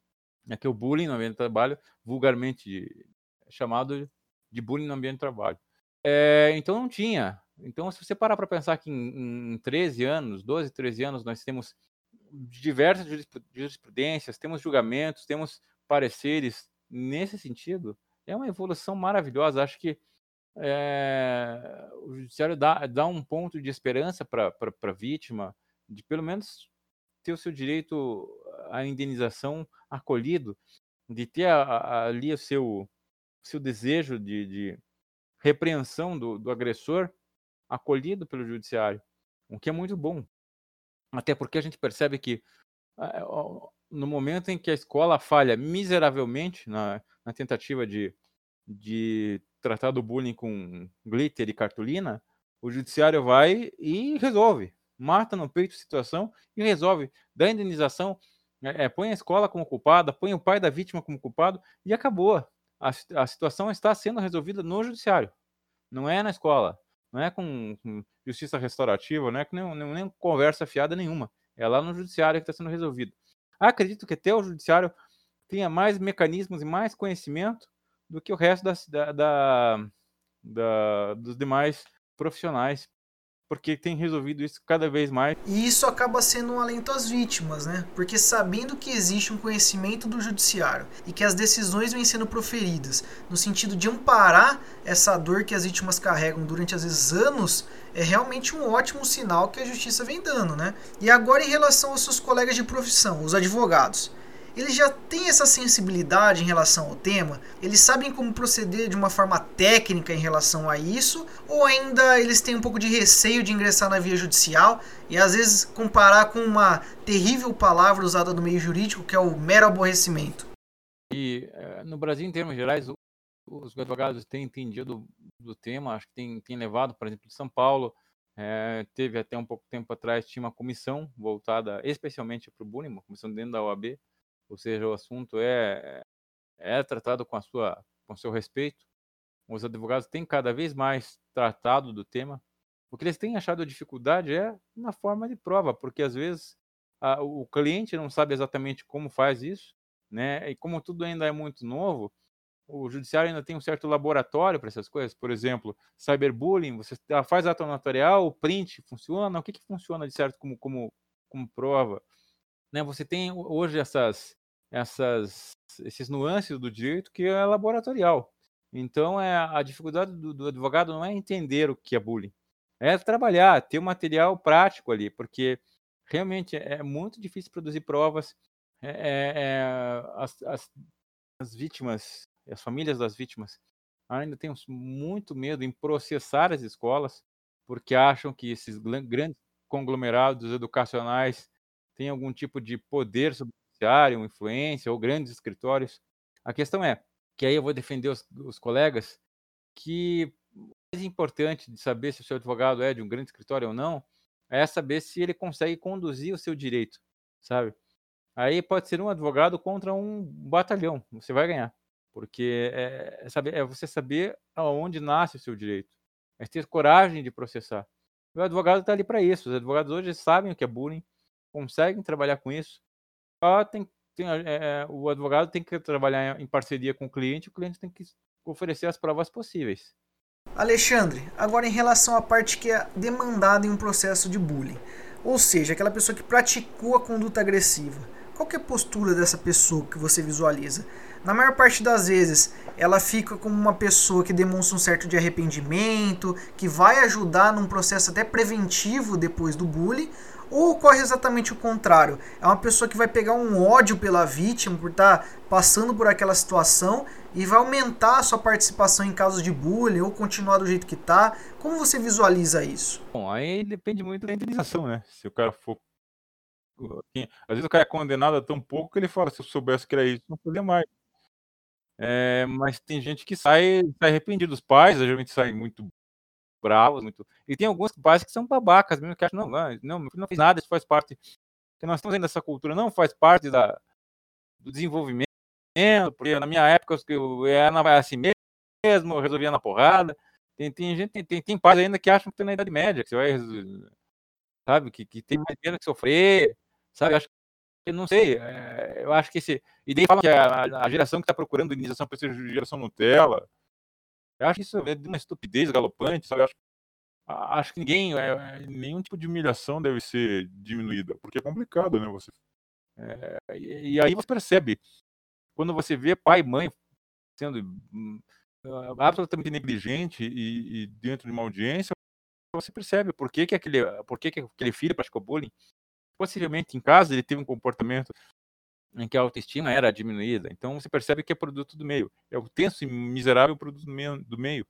É que é o bullying no ambiente de trabalho, vulgarmente chamado de bullying no ambiente de trabalho. É, então, não tinha. Então, se você parar para pensar que em, em 13 anos, 12, 13 anos, nós temos diversas jurisprudências, temos julgamentos, temos pareceres nesse sentido, é uma evolução maravilhosa. Acho que é, o judiciário dá, dá um ponto de esperança para a vítima, de pelo menos ter o seu direito à indenização acolhido, de ter a, a, ali o seu, seu desejo de, de repreensão do, do agressor acolhido pelo judiciário, o que é muito bom. Até porque a gente percebe que no momento em que a escola falha miseravelmente na, na tentativa de, de tratar do bullying com glitter e cartolina, o judiciário vai e resolve mata no peito a situação e resolve. Dá indenização, é, é, põe a escola como culpada, põe o pai da vítima como culpado e acabou. A, a situação está sendo resolvida no judiciário, não é na escola, não é com, com justiça restaurativa, não é com nem, nem conversa fiada nenhuma. É lá no judiciário que está sendo resolvido. Acredito que até o judiciário tenha mais mecanismos e mais conhecimento do que o resto da, da, da, dos demais profissionais porque tem resolvido isso cada vez mais. E isso acaba sendo um alento às vítimas, né? Porque sabendo que existe um conhecimento do judiciário e que as decisões vêm sendo proferidas no sentido de amparar essa dor que as vítimas carregam durante às vezes anos, é realmente um ótimo sinal que a justiça vem dando, né? E agora em relação aos seus colegas de profissão, os advogados eles já têm essa sensibilidade em relação ao tema? Eles sabem como proceder de uma forma técnica em relação a isso? Ou ainda eles têm um pouco de receio de ingressar na via judicial e às vezes comparar com uma terrível palavra usada no meio jurídico que é o mero aborrecimento? E eh, no Brasil, em termos gerais, os advogados têm entendido do tema, acho que tem, tem levado, por exemplo, de São Paulo, é, teve até um pouco tempo atrás, tinha uma comissão voltada especialmente para o bullying, uma comissão dentro da OAB, ou seja, o assunto é, é tratado com a sua com seu respeito. Os advogados têm cada vez mais tratado do tema. O que eles têm achado dificuldade é na forma de prova, porque às vezes a, o cliente não sabe exatamente como faz isso, né? E como tudo ainda é muito novo, o judiciário ainda tem um certo laboratório para essas coisas. Por exemplo, cyberbullying, você faz ato notarial, o print funciona, o que, que funciona de certo como, como, como prova? Né? Você tem hoje essas essas, esses nuances do direito que é laboratorial. Então, é, a dificuldade do, do advogado não é entender o que é bullying, é trabalhar, ter um material prático ali, porque realmente é muito difícil produzir provas. É, é, é as, as, as, vítimas, as famílias das vítimas, ainda têm muito medo em processar as escolas, porque acham que esses grandes conglomerados educacionais têm algum tipo de poder sobre judiciário, influência ou grandes escritórios. A questão é que aí eu vou defender os, os colegas que o mais importante de saber se o seu advogado é de um grande escritório ou não é saber se ele consegue conduzir o seu direito, sabe? Aí pode ser um advogado contra um batalhão, você vai ganhar, porque é, é saber, é você saber aonde nasce o seu direito, é ter coragem de processar. O advogado está ali para isso. Os advogados hoje sabem o que é bullying, conseguem trabalhar com isso, tem, tem é, o advogado tem que trabalhar em parceria com o cliente, o cliente tem que oferecer as provas possíveis. Alexandre, agora em relação à parte que é demandada em um processo de bullying, ou seja, aquela pessoa que praticou a conduta agressiva. Qual é a postura dessa pessoa que você visualiza? Na maior parte das vezes, ela fica como uma pessoa que demonstra um certo de arrependimento, que vai ajudar num processo até preventivo depois do bullying, ou ocorre exatamente o contrário? É uma pessoa que vai pegar um ódio pela vítima por estar tá passando por aquela situação e vai aumentar a sua participação em casos de bullying ou continuar do jeito que está. Como você visualiza isso? Bom, aí depende muito da indenização, né? Se o cara for. Às vezes o cara é condenado a tão pouco que ele fala: se eu soubesse que era isso, não fazia mais. É, mas tem gente que sai, sai arrependido. Os pais geralmente saem muito bravos, muito. E tem alguns pais que são babacas mesmo, que acham, não, não, meu filho não fez nada, isso faz parte. Que nós estamos vendo essa cultura, não faz parte da, do desenvolvimento, porque na minha época eu era assim mesmo, eu resolvia na porrada. Tem, tem gente, tem, tem, tem pais ainda que acham que tem na Idade Média, que você vai, sabe, que, que tem mais medo que sofrer, sabe? Acho que, não sei, é, eu acho que esse. E daí falam que a, a geração que está procurando indenização para ser geração Nutella, eu acho que isso é de uma estupidez galopante, sabe? Eu acho, acho que ninguém, é, nenhum tipo de humilhação deve ser diminuída, porque é complicado, né? Você, é, e, e, aí você percebe, quando você vê pai e mãe sendo hum, absolutamente negligente e, e, dentro de uma audiência, você percebe por que, que, aquele, por que, que aquele filho praticou bullying. Possivelmente em casa ele teve um comportamento em que a autoestima era diminuída. Então você percebe que é produto do meio. É o tenso e miserável produto do meio.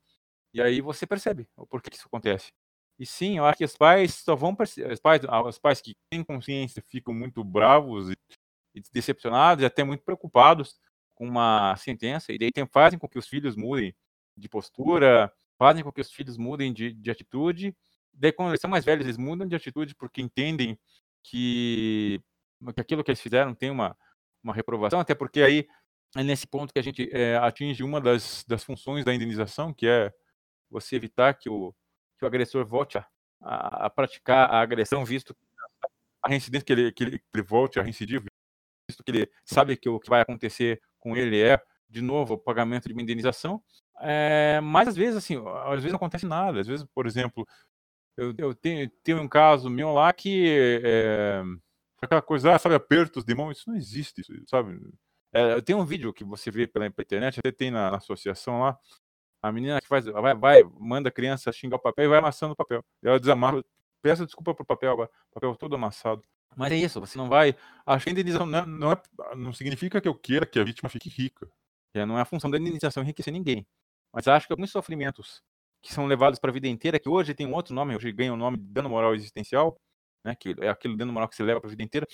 E aí você percebe o porquê que isso acontece. E sim, eu acho que os pais só vão perceber. Os pais, os pais que têm consciência ficam muito bravos e, e decepcionados e até muito preocupados com uma sentença. E daí tem, fazem com que os filhos mudem de postura, fazem com que os filhos mudem de, de atitude. Daí, quando eles são mais velhos, eles mudam de atitude porque entendem que, que aquilo que eles fizeram tem uma, uma reprovação, até porque aí é nesse ponto que a gente é, atinge uma das, das funções da indenização, que é você evitar que o, que o agressor volte a, a, praticar a agressão, visto a reincidência, que ele, que ele, que ele volte a reincidir, visto que ele sabe que o que vai acontecer com ele é, de novo, o pagamento de uma indenização. É, mas às vezes, assim, às vezes não acontece nada. Às vezes, por exemplo, eu, eu tenho, tenho um caso meu lá que é, aquela coisa, ah, sabe, apertos de mão, isso não existe, sabe? É, tem um vídeo que você vê pela, internet, até tem na, na, associação lá, a menina que faz, vai, vai, manda a criança xingar o papel e vai amassando o papel. Ela desamarra, peça desculpa pro papel agora, papel todo amassado. Mas é isso, você não vai. Acho que a indenização não, é, não, é, não significa que eu queira que a vítima fique rica. É, não é a função da indenização enriquecer ninguém. Mas acho que alguns sofrimentos que são levados para a vida inteira, que hoje tem um outro nome, hoje ganha o nome de dano moral existencial, né, que é aquele dano moral que se leva para a vida inteira,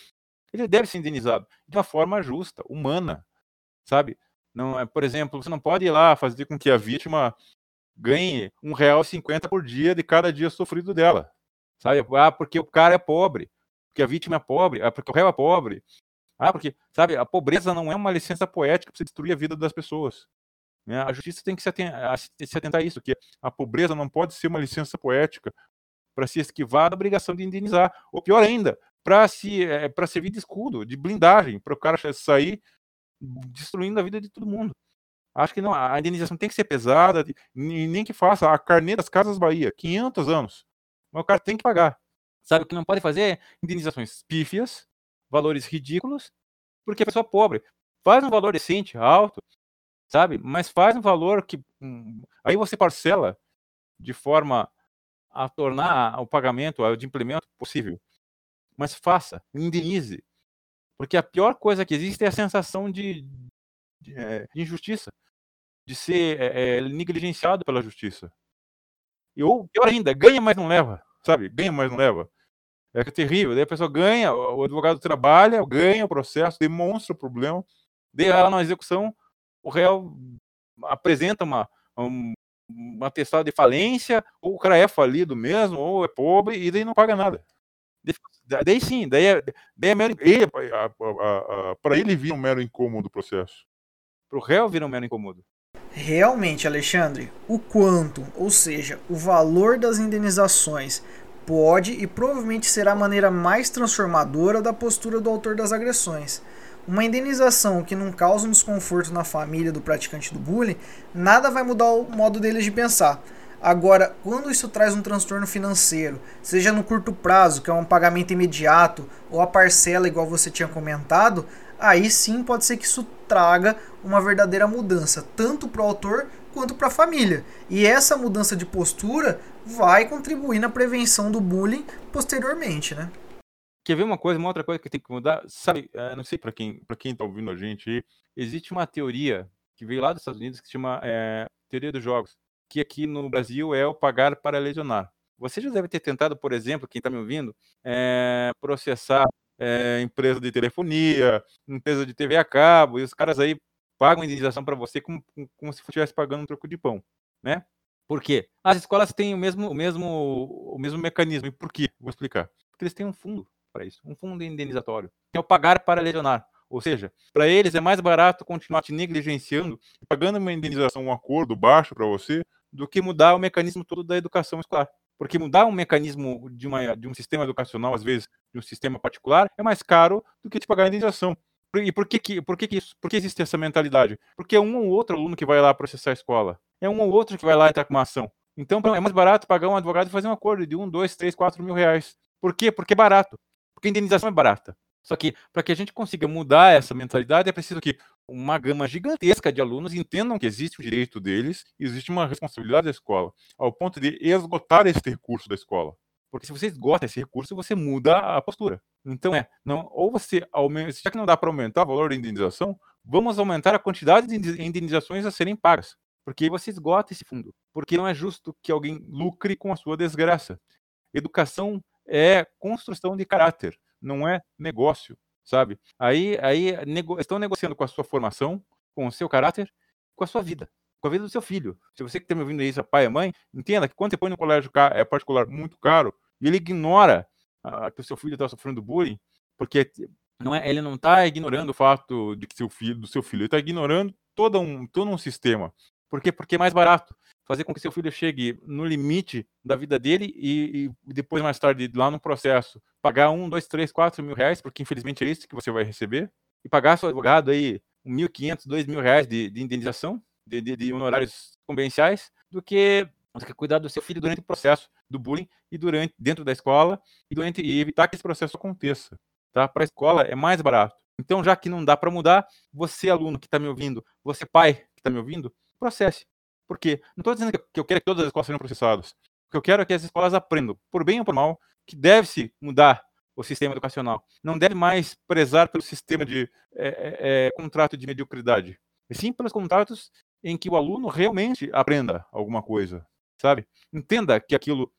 ele deve ser indenizado de uma forma justa, humana, sabe? Não é, por exemplo, você não pode ir lá fazer com que a vítima ganhe um real cinquenta por dia de cada dia sofrido dela, sabe? Ah, porque o cara é pobre, porque a vítima é pobre, ah, porque o réu é pobre, ah, porque, sabe, a pobreza não é uma licença poética para você destruir a vida das pessoas. Né? A justiça tem que se atentar, se atentar a isso, que a pobreza não pode ser uma licença poética para se esquivar da obrigação de indenizar. Ou pior ainda, para se, é, servir de escudo, de blindagem, para o cara sair destruindo a vida de todo mundo. Acho que não, a indenização tem que ser pesada, nem que faça a carnê das Casas Bahia, 500 anos. Mas o cara tem que pagar. Sabe o que não pode fazer? Indenizações pífias, valores ridículos, porque a pessoa pobre. Faz um valor decente, alto, sabe? Mas faz um valor que. Hum, aí você parcela de forma a tornar o pagamento, de implemento possível. Mas faça, indenize. Porque a pior coisa que existe é a sensação de, de, é, de injustiça, de ser é, negligenciado pela justiça. E, ou, pior ainda, ganha, mas não leva, sabe? Ganha, mas não leva. É terrível. Daí a pessoa ganha, o advogado trabalha, ganha o processo, demonstra o problema, daí ela na execução, o réu apresenta uma, um, um atestado de falência, ou o cara é falido mesmo, ou é pobre, e daí não paga nada. Daí sim, daí é, daí é mero, ele, para ele vira um mero incômodo o processo. Para o réu vira um mero incômodo. Realmente, Alexandre, o quanto, ou seja, o valor das indenizações pode e provavelmente será a maneira mais transformadora da postura do autor das agressões. Uma indenização que não causa um desconforto na família do praticante do bullying, nada vai mudar o modo deles de pensar. Agora, quando isso traz um transtorno financeiro, seja no curto prazo, que é um pagamento imediato, ou a parcela, igual você tinha comentado, aí sim pode ser que isso traga uma verdadeira mudança, tanto para o autor quanto para a família. E essa mudança de postura vai contribuir na prevenção do bullying posteriormente, né? Quer ver uma coisa, uma outra coisa que tem que mudar? Sabe, eh, não sei para quem para quem está ouvindo a gente aí, existe uma teoria que veio lá dos Estados Unidos que se chama é, teoria dos jogos que aqui no Brasil é o pagar para lesionar. Você já deve ter tentado, por exemplo, quem está me ouvindo, é, processar é, empresa de telefonia, empresa de TV a cabo, e os caras aí pagam indenização para você como, como se estivesse pagando um troco de pão, né? Por quê? As escolas têm o mesmo, o mesmo, o mesmo mecanismo. E por quê? Vou explicar. Porque eles têm um fundo para isso, um fundo indenizatório. É o pagar para lesionar. Ou seja, para eles é mais barato continuar te negligenciando, pagando uma indenização, um acordo baixo para você, do que mudar o mecanismo todo da educação escolar. Porque mudar um mecanismo de, uma, de um sistema educacional, às vezes, de um sistema particular, é mais caro do que te pagar a indenização. E por que, que, por que, que, por que existe essa mentalidade? Porque é um ou outro aluno que vai lá processar a escola. É um ou outro que vai lá entrar com uma ação. Então é mais barato pagar um advogado e fazer um acordo de um, dois, três, quatro mil reais. Por quê? Porque é barato. Porque a indenização é barata. Só que para que a gente consiga mudar essa mentalidade é preciso que uma gama gigantesca de alunos entendam que existe o direito deles, existe uma responsabilidade da escola, ao ponto de esgotar esse recurso da escola. Porque se você esgota esse recurso, você muda a postura. Então é, não, ou você aumenta, já que não dá para aumentar o valor da indenização, vamos aumentar a quantidade de indenizações a serem pagas. Porque você esgota esse fundo. Porque não é justo que alguém lucre com a sua desgraça. Educação é construção de caráter não é negócio, sabe? Aí, aí nego, estão negociando com a sua formação, com o seu caráter, com a sua vida, com a vida do seu filho. Se você que está me ouvindo aí, seu pai e mãe, entenda que quando você põe no colégio é particular muito caro e ele ignora ah, que o seu filho está sofrendo bullying, porque não é, ele não está ignorando o fato de que seu filho, do seu filho, ele está ignorando todo um, todo um sistema. Por quê? Porque é mais barato. fazer com que seu filho chegue no limite da vida dele e, e depois, mais tarde, lá no processo, pagar um, dois, três, quatro mil reais, porque infelizmente é isso que você vai receber, e pagar seu advogado aí 1.500, 2.000 reais de, de indenização, de, de, de honorários convenciais, do que você quer cuidar do seu filho durante o processo do bullying e durante dentro da escola e durante e evitar que esse processo aconteça, tá? Para a escola é mais barato. Então, já que não dá para mudar, você aluno que está me ouvindo, você pai que está me ouvindo, processe. Por quê? Não estou dizendo que eu quero que todas as escolas sejam processadas. O que eu quero é que as escolas aprendam, por bem ou por mal, que deve-se mudar o sistema educacional. Não deve mais prezar pelo sistema de é, é, contrato de mediocridade, e sim pelos contratos em que o aluno realmente aprenda alguma coisa, sabe? Entenda que aquilo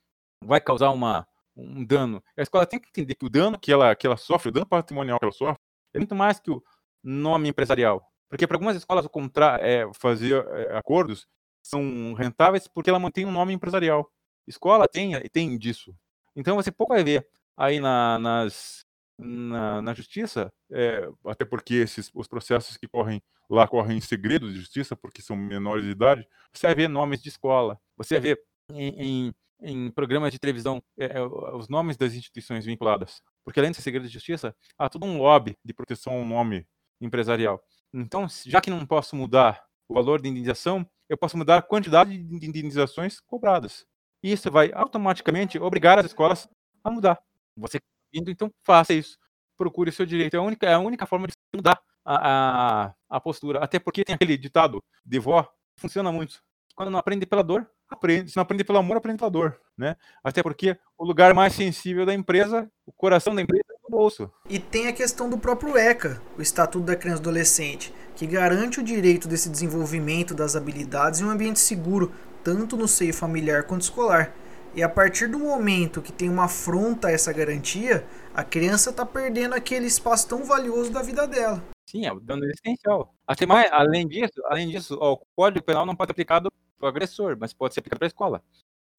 vai causar uma, um dano. A escola tem que entender que o dano que ela, que ela sofre, o dano patrimonial que ela sofre, é muito mais que o nome empresarial. Porque para algumas escolas contra, é, fazer é, acordos são rentáveis porque ela mantém um nome empresarial. Escola tem, tem disso. Então você pouco vai ver aí na, nas, na, na justiça, é, até porque esses, os processos que correm lá correm em segredo de justiça, porque são menores de idade, você vai ver nomes de escola, você vai ver em, em, em programas de televisão é, os nomes das instituições vinculadas. Porque além de ser segredo de justiça, há todo um lobby de proteção ao nome empresarial. Então, já que não posso mudar o valor de indenização, eu posso mudar a quantidade de indenizações cobradas. E isso vai automaticamente obrigar as escolas a mudar. Você indo, então faça isso. Procure o seu direito. É a única, é a única forma de mudar a, a, a postura. Até porque tem aquele ditado de vó, funciona muito. Quando não aprende pela dor, aprende. Se não aprende pelo amor, aprende pela dor. Né? Até porque o lugar mais sensível da empresa, o coração da empresa bolso. E tem a questão do próprio ECA, o Estatuto da Criança e Adolescente, que garante o direito desse desenvolvimento das habilidades em um ambiente seguro, tanto no seio familiar quanto escolar. E a partir do momento que tem uma afronta a essa garantia, a criança está perdendo aquele espaço tão valioso da vida dela. Sim, é o dano essencial. Até mais, além disso, além disso, ó, o Código Penal não pode ser aplicado para o agressor, mas pode ser aplicado para a escola.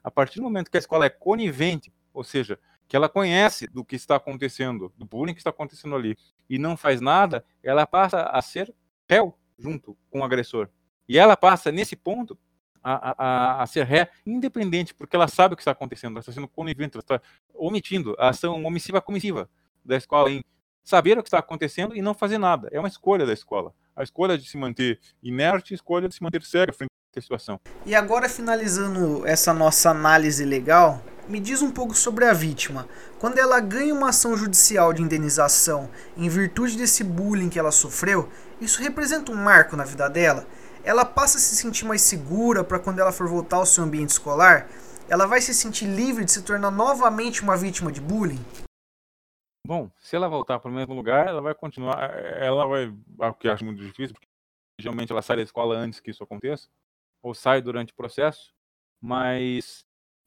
A partir do momento que a escola é conivente, ou seja, que ela conhece do que está acontecendo, do bullying que está acontecendo ali, e não faz nada, ela passa a ser réu junto com o agressor. E ela passa, nesse ponto, a, a, a, ser ré independente, porque ela sabe o que está acontecendo, ela está sendo conivente, ela está omitindo a ação omissiva comissiva da escola em saber o que está acontecendo e não fazer nada. É uma escolha da escola. A escolha de se manter inerte, a escolha de se manter cega frente à situação. E agora, finalizando essa nossa análise legal, me diz um pouco sobre a vítima. Quando ela ganha uma ação judicial de indenização em virtude desse bullying que ela sofreu, isso representa um marco na vida dela? ela passa a se sentir mais segura para quando ela for voltar ao seu ambiente escolar? Ela vai se sentir livre de se tornar novamente uma vítima de bullying? Bom, se ela voltar para o mesmo lugar, ela vai continuar. Ela vai. O que eu acho muito difícil, porque geralmente ela sai da escola antes que isso aconteça, ou sai durante o processo, mas.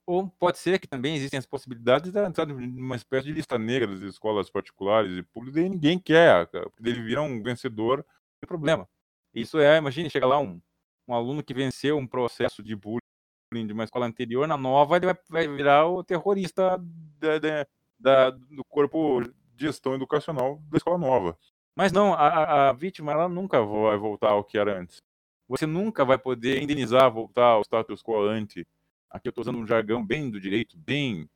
Ou pode ser que também existem as possibilidades de entrar numa espécie de lista negra das escolas particulares e públicas e ninguém quer, porque ele vira um vencedor, tem problema. Isso é, imagine, chega lá um, um aluno que venceu um processo de bullying de uma escola anterior, na nova ele vai, vai virar o terrorista da, da, da, do corpo de gestão educacional da escola nova. Mas não, a, a vítima ela nunca vai voltar ao que era antes. Você nunca vai poder indenizar, voltar ao status quo ante. Aqui eu estou usando um jargão bem do direito, bem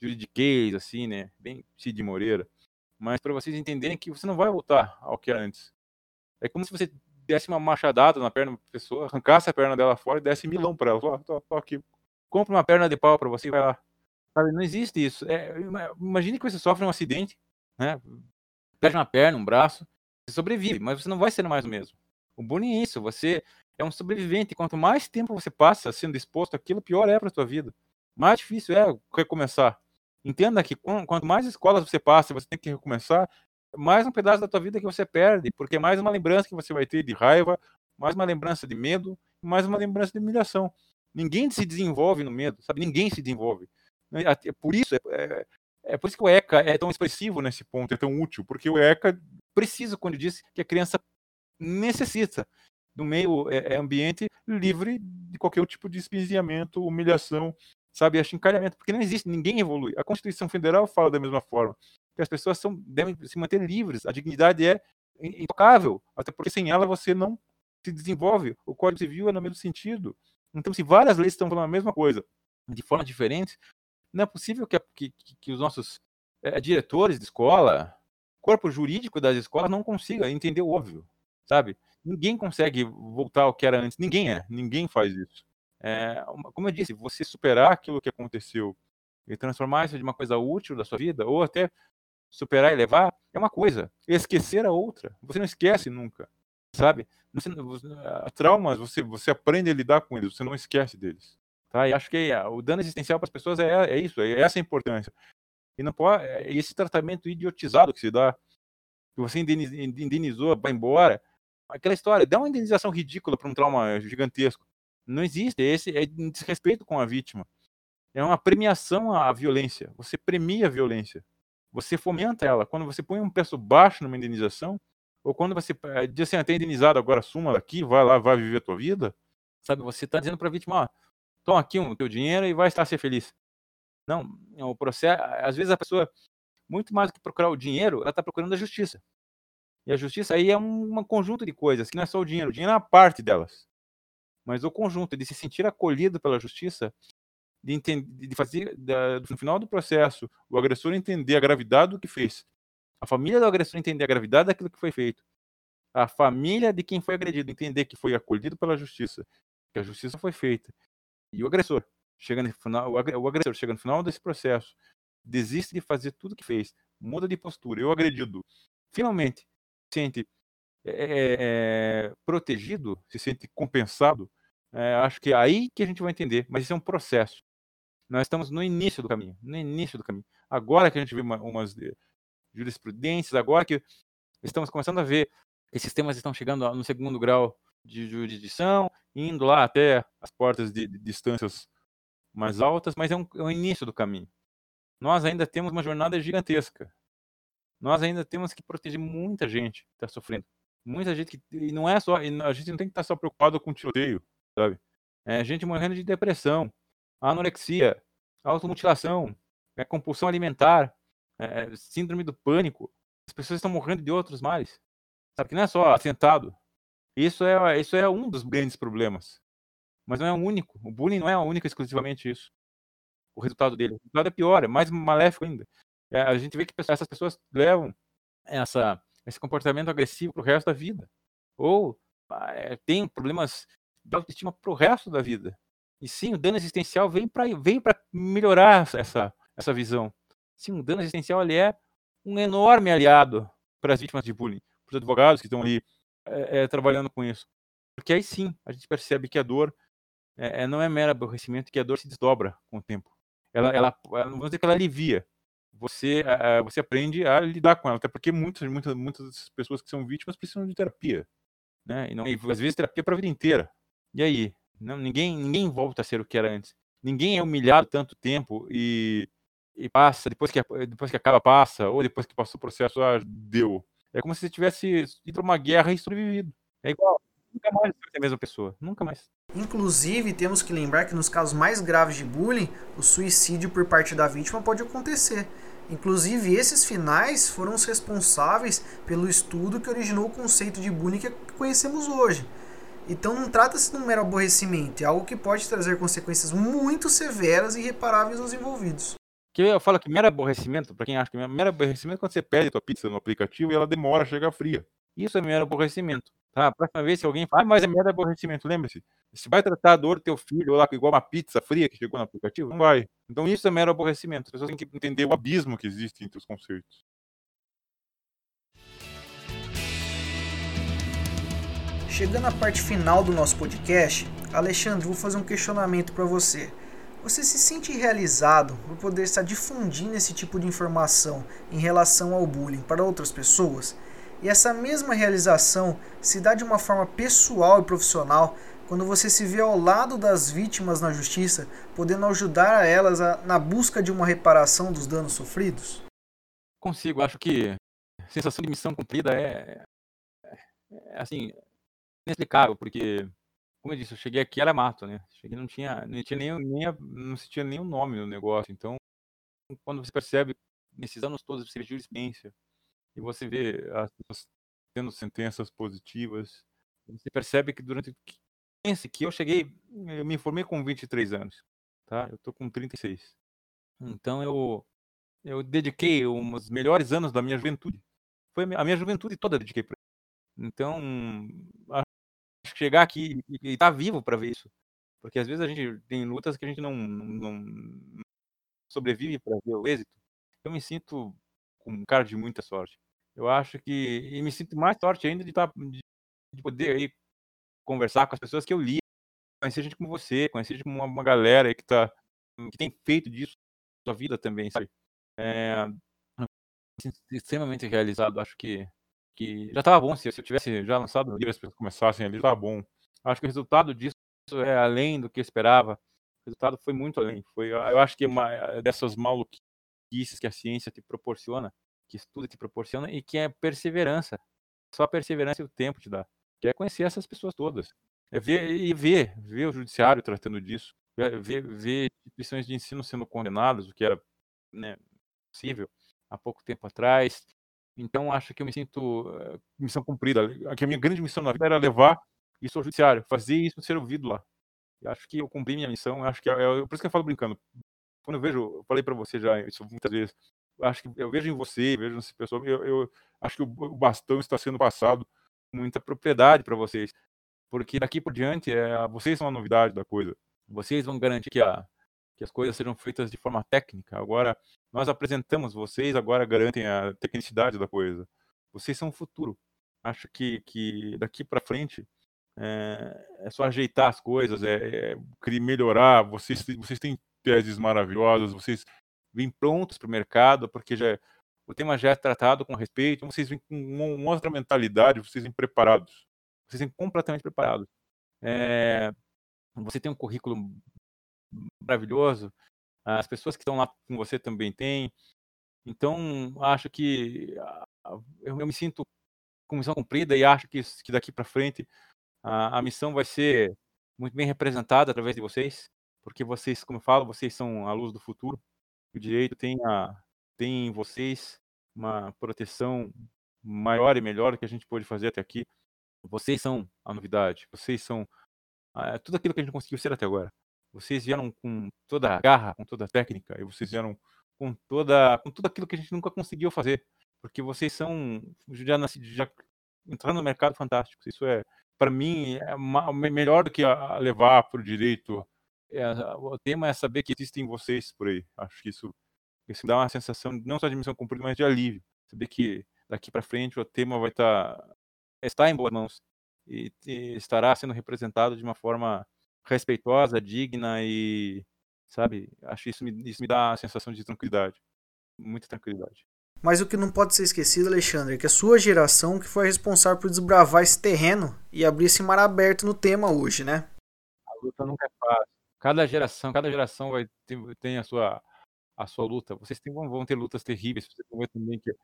juridiquês, assim, né? Bem Cid Moreira. Mas para vocês entenderem que você não vai voltar ao que era antes. É como se você desse uma machadada na perna da pessoa, arrancasse a perna dela fora e desse milão para ela. Ó, tô, tô, aqui. Compra uma perna de pau para você e vai lá. Sabe, não existe isso. É, imagine que você sofre um acidente, né? Perde uma perna, um braço, você sobrevive, mas você não vai ser mais o mesmo. O bullying é isso, você é um sobrevivente. Quanto mais tempo você passa sendo exposto àquilo, pior é para sua vida. Mais difícil é recomeçar. Entenda que quanto mais escolas você passa, você tem que recomeçar, mais um pedaço da tua vida que você perde, porque é mais uma lembrança que você vai ter de raiva, mais uma lembrança de medo, mais uma lembrança de humilhação. Ninguém se desenvolve no medo, sabe? Ninguém se desenvolve. É por isso, é, é, é por isso que o ECA é tão expressivo nesse ponto, é tão útil, porque o ECA precisa, quando diz que a criança necessita do meio é, é, ambiente livre de qualquer tipo de espiziamento, humilhação, sabe, achincalhamento, porque não existe, ninguém evolui. A Constituição Federal fala da mesma forma que as pessoas são, devem se manter livres. A dignidade é intocável, até porque sem ela você não se desenvolve. O Código Civil é no mesmo sentido. Então, se várias leis estão falando a mesma coisa de formas diferentes, não é possível que, que, que os nossos é, diretores de escola, corpo jurídico das escolas não consiga entender o óbvio, sabe? Ninguém consegue voltar ao que era antes. Ninguém é. Ninguém faz isso. É, como eu disse, você superar aquilo que aconteceu e transformar isso de uma coisa útil da sua vida, ou até superar e levar, é uma coisa. Esquecer a outra. Você não esquece nunca, sabe? Você, traumas, você, você aprende a lidar com eles, você não esquece deles. Tá? E acho que o dano existencial para as pessoas é, é isso, é essa a importância. E não pode, é esse tratamento idiotizado que se dá, que você indenizou, vai embora. Aquela história, dá uma indenização ridícula para um trauma gigantesco. Não existe, esse é desrespeito com a vítima. É uma premiação à violência. Você premia a violência. Você fomenta ela. Quando você põe um preço baixo numa indenização, ou quando você eh, diz assim, até ah, indenizado, agora suma daqui, vai lá, vai viver a tua vida, sabe? Você está dizendo para a vítima, ó, toma aqui o teu dinheiro e vai estar a ser feliz. Não, é o processo, às vezes a pessoa, muito mais do que procurar o dinheiro, ela está procurando a justiça. E a justiça aí é um, um, conjunto de coisas, que não é só o dinheiro, o dinheiro é uma parte delas. Mas o conjunto de se sentir acolhido pela justiça, de, entender, de fazer, no final do processo, o agressor entender a gravidade do que fez, a família do agressor entender a gravidade daquilo que foi feito, a família de quem foi agredido entender que foi acolhido pela justiça, que a justiça foi feita, e o agressor chega no final, o agressor chega no final desse processo, desiste de fazer tudo que fez, muda de postura, eu agredido, finalmente sente é, é, protegido, se sente compensado, é, acho que é aí que a gente vai entender, mas isso é um processo. Nós estamos no início do caminho, no início do caminho. Agora que a gente vê uma, umas jurisprudências, agora que estamos começando a ver esses temas estão chegando no segundo grau de jurisdição, indo lá até as portas de, de distâncias mais altas, mas é, um, é o início do caminho. Nós ainda temos uma jornada gigantesca. Nós ainda temos que proteger muita gente que está sofrendo. Muita gente que. E não é só. A gente não tem que estar só preocupado com tiroteio, sabe? É gente morrendo de depressão, anorexia, automutilação, é, compulsão alimentar, é, síndrome do pânico. As pessoas estão morrendo de outros males. Sabe que não é só atentado. Isso é, isso é um dos grandes problemas. Mas não é o único. O bullying não é único exclusivamente isso. O resultado dele. O resultado é pior, é mais maléfico ainda. É, a gente vê que essas pessoas levam essa, esse comportamento agressivo para o resto da vida. Ou é, tem problemas de autoestima para o resto da vida. E sim, o dano existencial vem para vem melhorar essa, essa visão. Sim, o dano existencial ele é um enorme aliado para as vítimas de bullying, para os advogados que estão ali é, é, trabalhando com isso. Porque aí sim a gente percebe que a dor é, não é mero aborrecimento, que a dor se desdobra com o tempo. Ela, ela, vamos dizer que ela alivia. Você, você aprende a lidar com ela, até porque muitas, muitas, muitas pessoas que são vítimas precisam de terapia, né? E, não, e às vezes terapia para a vida inteira. E aí, não, ninguém, ninguém volta a ser o que era antes. Ninguém é humilhado tanto tempo e, e passa, depois que, depois que acaba, passa, ou depois que passou o processo, ah, deu. É como se você tivesse ido para uma guerra e sobrevivido. É igual. Nunca mais vai ser a mesma pessoa. Nunca mais. Inclusive, temos que lembrar que nos casos mais graves de bullying, o suicídio por parte da vítima pode acontecer. Inclusive, esses finais foram os responsáveis pelo estudo que originou o conceito de bullying que conhecemos hoje. Então, não trata-se de um mero aborrecimento, é algo que pode trazer consequências muito severas e irreparáveis aos envolvidos. Que eu falo que mero aborrecimento, para quem acha que mero aborrecimento é quando você pede a pizza no aplicativo e ela demora a chegar fria. Isso é mero aborrecimento. Tá? A próxima vez que alguém fala, ah, mas é mero aborrecimento, lembre-se. Você vai tratar a dor do teu filho lá igual uma pizza fria que chegou no aplicativo? Não vai. Então isso é mero aborrecimento. As pessoas têm que entender o abismo que existe entre os conceitos. Chegando à parte final do nosso podcast, Alexandre, vou fazer um questionamento para você. Você se sente realizado por poder estar difundindo esse tipo de informação em relação ao bullying para outras pessoas? E essa mesma realização se dá de uma forma pessoal e profissional quando você se vê ao lado das vítimas na justiça, podendo ajudar a elas a, na busca de uma reparação dos danos sofridos? Consigo, acho que a sensação de missão cumprida é, é, é assim, inexplicável, porque, como eu disse, eu cheguei aqui era mato, né? Cheguei não tinha, não tinha nem, nem não se tinha nenhum nome no negócio, então quando você percebe nesses anos todos você vê jurisprudência e você vê as pessoas tendo sentenças positivas, você percebe que durante pense que eu cheguei, eu me formei com 23 anos, tá? Eu tô com 36. Então eu eu dediquei os melhores anos da minha juventude. Foi a minha juventude toda eu dediquei para Então, chegar aqui e estar tá vivo para ver isso. Porque às vezes a gente tem lutas que a gente não, não sobrevive para ver o êxito. Eu me sinto um cara de muita sorte. Eu acho que e me sinto mais sorte ainda de tá, de, de poder aí conversar com as pessoas que eu li, conhecer gente como você, conhecer gente como uma, uma galera que tá que tem feito disso sua vida também, sabe? É, extremamente realizado. Acho que, que já estava bom se, se eu tivesse já lançado o livro, as pessoas começassem ali, estava bom. Acho que o resultado disso é além do que eu esperava. O resultado foi muito além. Foi, eu acho que uma dessas maluquices que a ciência te proporciona, que estudo te proporciona, e que é perseverança. Só a perseverança e o tempo te dá. Que é conhecer essas pessoas todas. É ver e ver, ver o judiciário tratando disso, ver, ver instituições de ensino sendo condenadas, o que era né, possível há pouco tempo atrás. Então, acho que eu me sinto uh, missão cumprida. Que a minha grande missão na vida era levar isso ao judiciário, fazer isso ser ouvido lá. Eu acho que eu cumpri minha missão. Acho que é, é, por isso que eu falo brincando. Quando eu vejo, eu falei para você já isso muitas vezes. Acho que eu vejo em você, vejo nessa pessoa. Eu, eu acho que o, bastão está sendo passado com muita propriedade para vocês, porque daqui por diante é, vocês são a novidade da coisa. Vocês vão garantir que a que as coisas sejam feitas de forma técnica. Agora, nós apresentamos vocês, agora garantem a tecnicidade da coisa. Vocês são o futuro. Acho que, que daqui para frente é, é, só ajeitar as coisas, é, é melhorar. Vocês, vocês têm teses maravilhosas, vocês vêm prontos para o mercado, porque já, o tema já é tratado com respeito, vocês vêm com uma outra mentalidade, vocês vêm preparados. Vocês vêm completamente preparados. É, você tem um currículo maravilhoso. As pessoas que estão lá com você também têm. Então, acho que eu, eu me sinto com missão cumprida e acho que, que daqui para frente a, a, missão vai ser muito bem representada através de vocês, porque vocês, como eu falo, vocês são a luz do futuro. O direito tem, a, tem em vocês uma proteção maior e melhor que a gente pôde fazer até aqui. Vocês são a novidade, vocês são ah, tudo aquilo que a gente conseguiu ser até agora. Vocês vieram com toda a garra, com toda a técnica, e vocês vieram com toda com tudo aquilo que a gente nunca conseguiu fazer, porque vocês são já, já entraram no mercado fantástico. Isso é, para mim, é melhor do que levar para o direito. É, o tema é saber que existem vocês por aí. Acho que isso, isso dá uma sensação não só de missão cumprida, mas de alívio. Saber que daqui para frente o tema vai estar tá, está em boas mãos e, e estará sendo representado de uma forma respeitosa, digna e, sabe, acho isso me, isso me dá a sensação de tranquilidade, muita tranquilidade. Mas o que não pode ser esquecido, Alexandre, é que a sua geração que foi responsável por desbravar esse terreno e abrir esse mar aberto no tema hoje, né? A luta nunca é fácil. Cada geração, cada geração vai ter, tem a sua a sua luta. Vocês tem, vão ter lutas terríveis. Vocês vão ver também que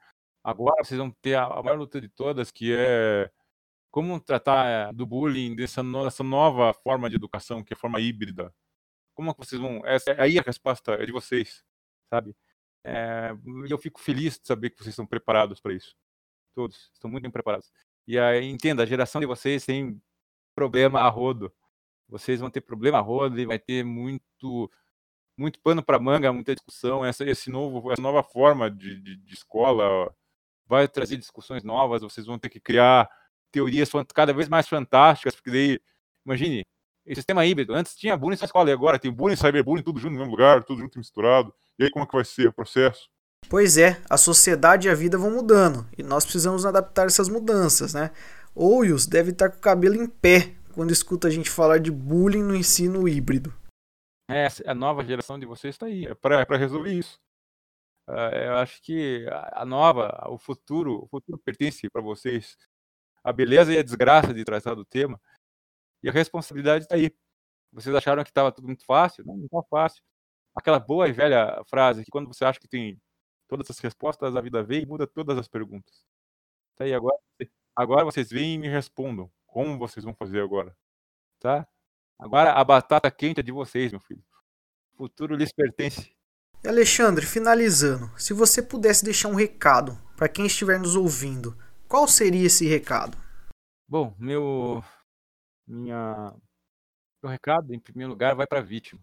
agora vocês vão ter a, a maior luta de todas, que é como tratar eh, do bullying, dessa no, nova forma de educação, que é a forma híbrida? Como é que vocês vão. Essa, aí a resposta é de vocês, sabe? É, eu fico feliz de saber que vocês estão preparados para isso. Todos estão muito bem preparados. E aí, entenda, a geração de vocês tem problema a rodo. Vocês vão ter problema a rodo e vai ter muito muito pano para manga, muita discussão. Essa, esse novo, essa nova forma de, de, de escola vai trazer discussões novas. Vocês vão ter que criar teorias cada vez mais fantásticas, porque daí, imagine, esse sistema híbrido, antes tinha bullying na escola, e agora tem bullying, cyberbullying, tudo junto no mesmo lugar, tudo junto misturado. E aí como é que vai ser o processo? Pois é, a sociedade e a vida vão mudando, e nós precisamos adaptar essas mudanças, né? Ouios deve estar com o cabelo em pé quando escuta a gente falar de bullying no ensino híbrido. É, a nova geração de vocês está aí, é para resolver isso. Uh, eu acho que a nova, o futuro, o futuro pertence para vocês a beleza e a desgraça de tratar do tema. E a responsabilidade está aí. Vocês acharam que estava tudo muito fácil? Não, não está fácil. Aquela boa e velha frase que quando você acha que tem todas as respostas, a vida vem e muda todas as perguntas. Tá aí agora. Agora vocês vêm e me respondam. Como vocês vão fazer agora? Tá? Agora a batata quente é de vocês, meu filho. O futuro lhes pertence. Alexandre, finalizando, se você pudesse deixar um recado para quem estiver nos ouvindo, qual seria esse recado? Bom, meu minha o recado, em primeiro lugar, vai para a vítima.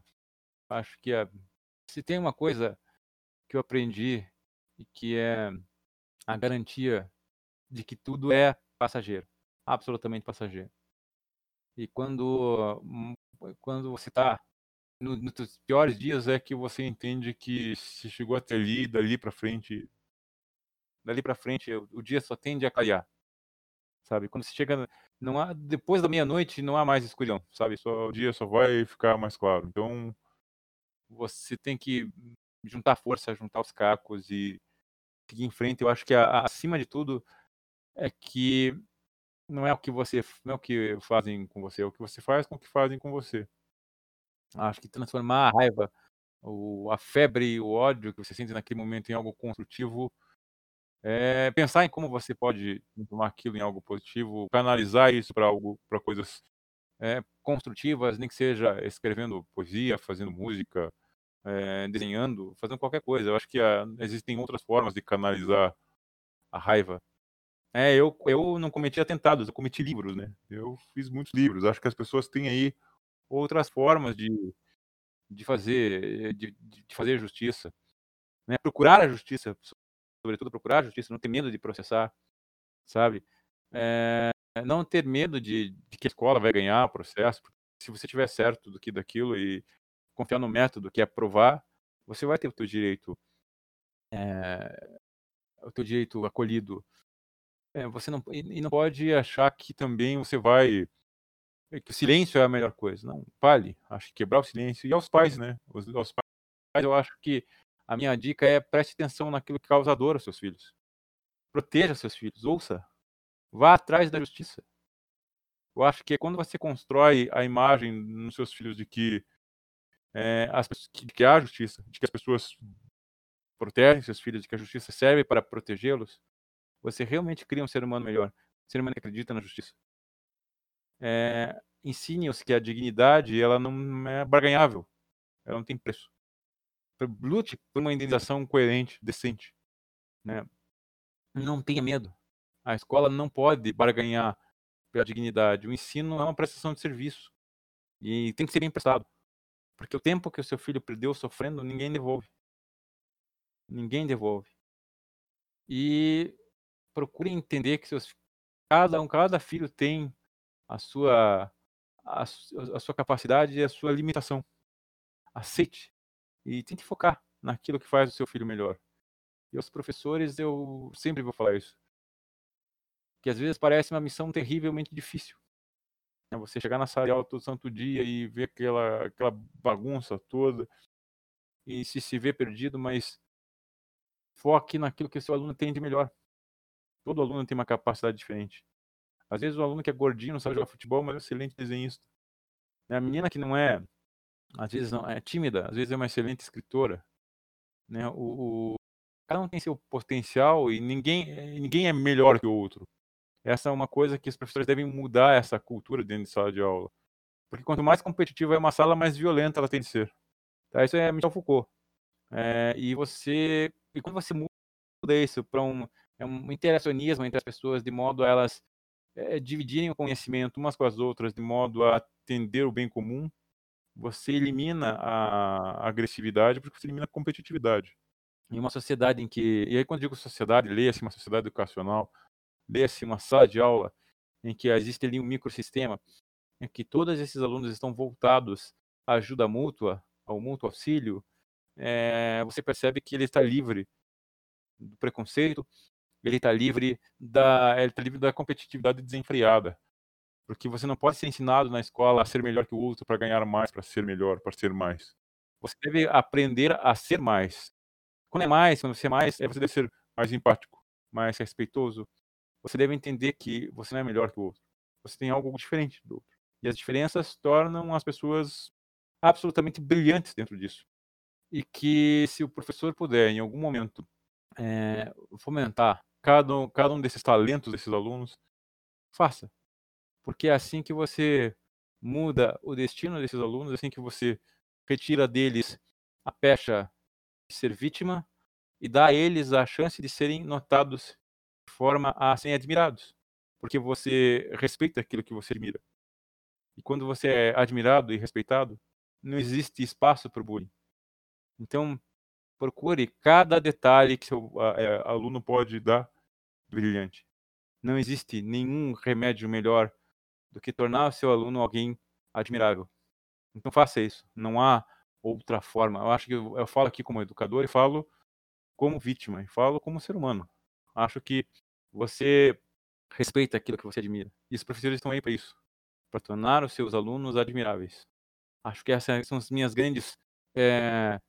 Acho que a, se tem uma coisa que eu aprendi e que é a garantia de que tudo é passageiro, absolutamente passageiro. E quando, hum, quando você está no, nos piores dias é que você entende que se chegou até ali, dali para frente, dali para frente o, dia só tende a clarear, sabe? Quando você chega, não há depois da meia-noite não há mais escuridão, sabe? Só o dia só vai ficar mais claro. Então você tem que juntar força, juntar os cacos e seguir em frente. Eu acho que acima de tudo é que não é o que você não é o que fazem com você, é o que você faz com o que fazem com você. Acho que transformar a raiva, o, a febre, o ódio que você sente naquele momento em algo construtivo, é pensar em como você pode transformar aquilo em algo positivo, canalizar isso para algo, para coisas é, construtivas, nem que seja escrevendo poesia, fazendo música, é, desenhando, fazendo qualquer coisa. Eu acho que a, ah, existem outras formas de canalizar a raiva. É, eu, eu não cometi atentados, eu cometi livros, né? Eu fiz muitos livros. Acho que as pessoas têm aí outras formas de, de fazer de, de fazer justiça, né? Procurar a justiça, sobretudo procurar a justiça, não ter medo de processar, sabe? É, não ter medo de, de, que a escola vai ganhar o processo. Se você tiver certo do que daquilo e confiar no método que é provar, você vai ter o teu direito, é, o teu direito acolhido. É, você não e não pode achar que também você vai que o silêncio é a melhor coisa. Não, vale. Acho que quebrar o silêncio. E aos pais, né? Os, aos pais, eu acho que a minha dica é preste atenção naquilo que causa dor aos seus filhos. Proteja seus filhos. Ouça. Vá atrás da justiça. Eu acho que quando você constrói a imagem nos seus filhos de que, é, as, de que há justiça, de que as pessoas protegem seus filhos, de que a justiça serve para protegê-los, você realmente cria um ser humano melhor. Um ser humano que acredita na justiça é, ensine-os que a dignidade ela não é barganhável, ela não tem preço. Lute por uma indenização coerente, decente. Né? Não tenha medo. A escola não pode barganhar pela dignidade. O ensino é uma prestação de serviço e tem que ser bem prestado. Porque o tempo que o seu filho perdeu sofrendo, ninguém devolve. Ninguém devolve. E procure entender que seus, cada um, cada filho tem a sua, a, a sua capacidade e a sua limitação. Aceite e tente focar naquilo que faz o seu filho melhor. E aos professores eu sempre vou falar isso. Que às vezes parece uma missão terrivelmente difícil. É você chegar na sala de aula todo santo dia e ver aquela, aquela bagunça toda e se se ver perdido, mas foque naquilo que o seu aluno tem de melhor. Todo aluno tem uma capacidade diferente. Às vezes o aluno que é gordinho não sabe jogar futebol, mas é um excelente desenhista. A menina que não é, às vezes não é tímida, às vezes é uma excelente escritora. Né? O, o cada um tem seu potencial e ninguém, ninguém é melhor que o outro. Essa é uma coisa que os professores devem mudar essa cultura dentro de sala de aula. Porque quanto mais competitiva é uma sala, mais violenta ela tem de ser. Tá? Isso é Michel Foucault. É, e você, e quando você muda isso para um, é um interacionismo entre as pessoas, de modo a elas é, dividirem o conhecimento umas com as outras de modo a atender o bem comum, você elimina a agressividade porque você elimina a competitividade. Em uma sociedade em que, e aí quando digo sociedade, leia-se uma sociedade educacional, leia-se uma sala de aula em que existe ali um microsistema, em que todos esses alunos estão voltados à ajuda mútua, ao mútuo auxílio, é, você percebe que ele está livre do preconceito, ele está livre da ele tá livre da competitividade desenfreada. Porque você não pode ser ensinado na escola a ser melhor que o outro para ganhar mais, para ser melhor, para ser mais. Você deve aprender a ser mais. Quando é mais, quando você é mais, é você deve ser mais empático, mais respeitoso. Você deve entender que você não é melhor que o outro. Você tem algo diferente do outro. E as diferenças tornam as pessoas absolutamente brilhantes dentro disso. E que se o professor puder, em algum momento, é, fomentar cada um, cada um desses talentos desses alunos, faça. Porque é assim que você muda o destino desses alunos, é assim que você retira deles a pecha de ser vítima e dá a eles a chance de serem notados de forma a serem admirados. Porque você respeita aquilo que você admira. E quando você é admirado e respeitado, não existe espaço para o bullying. Então, procure cada detalhe que seu é, aluno pode dar brilhante. Não existe nenhum remédio melhor do que tornar seu aluno alguém admirável. Então faça isso. Não há outra forma. Eu acho que eu, eu falo aqui como educador e falo como vítima, e falo como ser humano. Acho que você respeita aquilo que você admira. E os professores estão aí para isso, para tornar os seus alunos admiráveis. Acho que essas são as minhas grandes, é,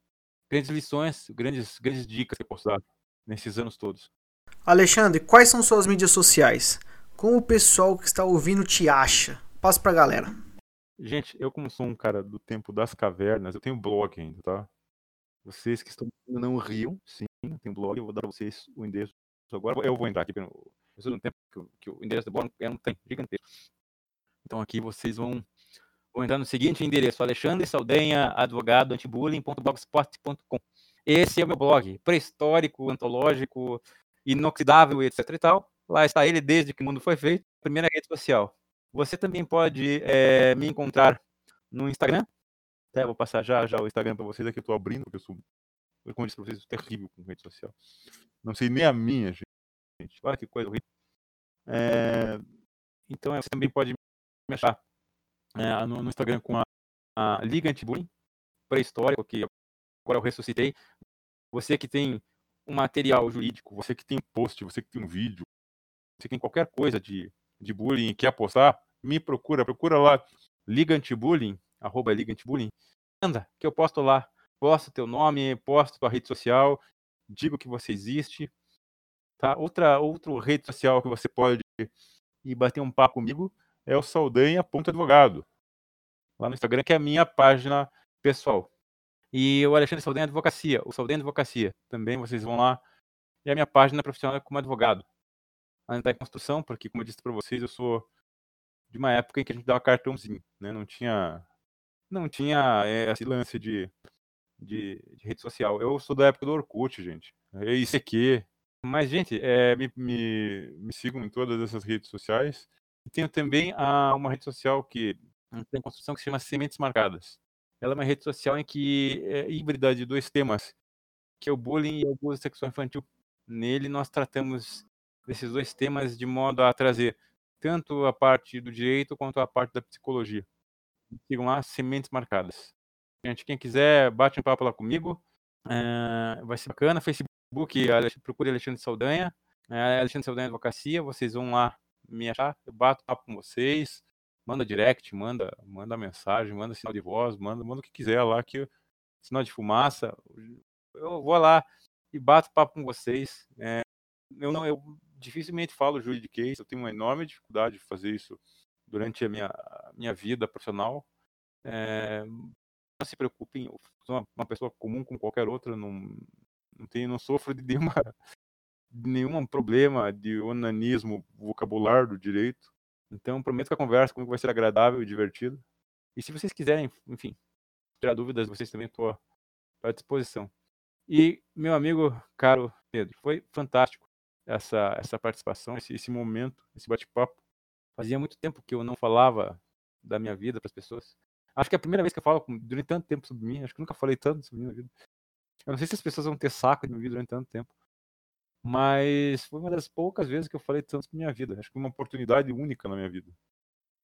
grandes lições, grandes, grandes dicas que eu posso dar nesses anos todos. Alexandre, quais são suas mídias sociais? Como o pessoal que está ouvindo te acha? Passa para a galera. Gente, eu como sou um cara do tempo das cavernas, eu tenho blog ainda, tá? Vocês que estão não riam, sim, eu tenho blog, eu vou dar pra vocês o endereço agora. Eu vou entrar aqui, eu sou no tempo que, que, o endereço do blog é um tem gigantesco. Então aqui vocês vão, vão entrar no seguinte endereço, Alexandre Saldanha, advogado antibullying.blogspot.com. Esse é o meu blog, pré-histórico, antológico, inoxidável, etc e tal. Lá está ele desde que o mundo foi feito. Primeira rede social. Você também pode é, me encontrar no Instagram. Até vou passar já já o Instagram para vocês aqui. Eu estou abrindo, porque eu sou, como eu disse para vocês, terrível com rede social. Não sei nem a minha, gente. Olha que coisa horrível. É, então você também pode me achar é, no, no, Instagram com a, a Liga Antibullying, pré-histórico, que agora eu ressuscitei. Você que tem um material jurídico, você que tem um post, você que tem um vídeo, você que tem qualquer coisa de de bullying e quer apostar, me procura, procura lá Liga Antibullying, arroba Liga Antibullying, anda, que eu posto lá, posto teu nome, posto tua rede social, digo que você existe, tá? Outra, outra rede social que você pode ir bater um papo comigo é o Saldanha.advogado, lá no Instagram, que é a minha página pessoal. E o Alexandre Saldanha Advocacia, o Saldanha Advocacia, também vocês vão lá, e a minha página profissional como advogado ainda em construção, porque, como eu disse para vocês, eu sou de uma época em que a gente dava cartãozinho, né? Não tinha, não tinha é, esse lance de, de, de, rede social. Eu sou da época do Orkut, gente. É ICQ. Mas, gente, é, me, me, me sigam em todas essas redes sociais. Tenho também a, uma rede social que tem construção que se chama Sementes Marcadas. Ela é uma rede social em que é híbrida de dois temas, que é o bullying e o abuso sexual infantil. Nele nós tratamos desses dois temas de modo a trazer tanto a parte do direito quanto a parte da psicologia. Sigam lá, sementes marcadas. Gente, quem quiser, bate um papo lá comigo. É, vai ser bacana. Facebook, procure Alexandre Saldanha. É, Alexandre Saldanha Advocacia. Vocês vão lá me achar. Eu bato papo com vocês. Manda direct, manda, manda mensagem, manda sinal de voz, manda, manda o que quiser lá, que sinal de fumaça. Eu vou lá e bato papo com vocês. É, eu não, eu dificilmente falo juridiquês, eu tenho uma enorme dificuldade de fazer isso durante a minha, a minha vida profissional. É, não se preocupem, eu sou uma, uma, pessoa comum como qualquer outra, não, não, tenho, não sofro de nenhuma, nenhum problema de onanismo vocabular do direito. Então, prometo que a conversa comigo vai ser agradável e divertida. E se vocês quiserem, enfim, tirar dúvidas, vocês também estou à disposição. E, meu amigo caro Pedro, foi fantástico essa, essa participação, esse, esse momento, esse bate-papo. Fazia muito tempo que eu não falava da minha vida para as pessoas. Acho que é a primeira vez que eu falo durante tanto tempo sobre mim. Acho que nunca falei tanto sobre minha vida. Eu não sei se as pessoas vão ter saco de me ouvir durante tanto tempo. Mas foi uma das poucas vezes que eu falei tanto sobre minha vida. Acho que foi uma oportunidade única na minha vida.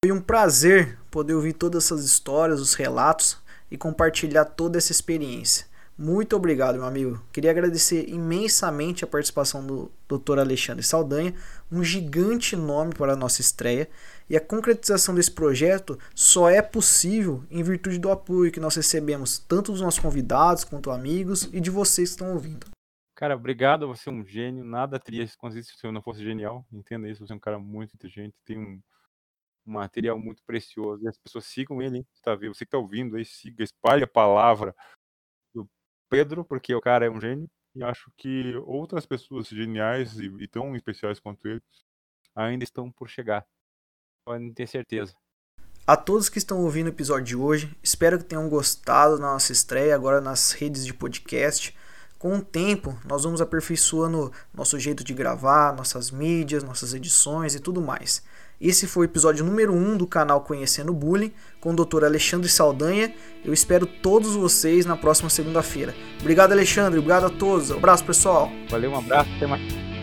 Foi um prazer poder ouvir todas essas histórias, os relatos e compartilhar toda essa experiência. Muito obrigado, meu amigo. Queria agradecer imensamente a participação do Dr. Alexandre Saldanha, um gigante nome para a nossa estreia, e a concretização desse projeto só é possível em virtude do apoio que nós recebemos tanto dos nossos convidados quanto amigos e de vocês que estão ouvindo. Cara, obrigado, você é um gênio. Nada teria acontecido se eu não fosse genial. Entenda isso, você é um cara muito inteligente, tem um, um material muito precioso. E as pessoas sigam ele, hein? Tá vendo? Você que está ouvindo aí, siga, espalhe a palavra Pedro, porque o cara é um gênio, e acho que outras pessoas geniais e, e tão especiais quanto ele ainda estão por chegar. Podem ter certeza. A todos que estão ouvindo o episódio de hoje, espero que tenham gostado da nossa estreia agora nas redes de podcast. Com o tempo, nós vamos aperfeiçoando nosso jeito de gravar, nossas mídias, nossas edições e tudo mais. Esse foi o episódio número 1 um do canal Conhecendo Bullying com o Dr. Alexandre Saldanha. Eu espero todos vocês na próxima segunda-feira. Obrigado, Alexandre. Obrigado a todos. Um abraço, pessoal. Valeu, um abraço. Até mais.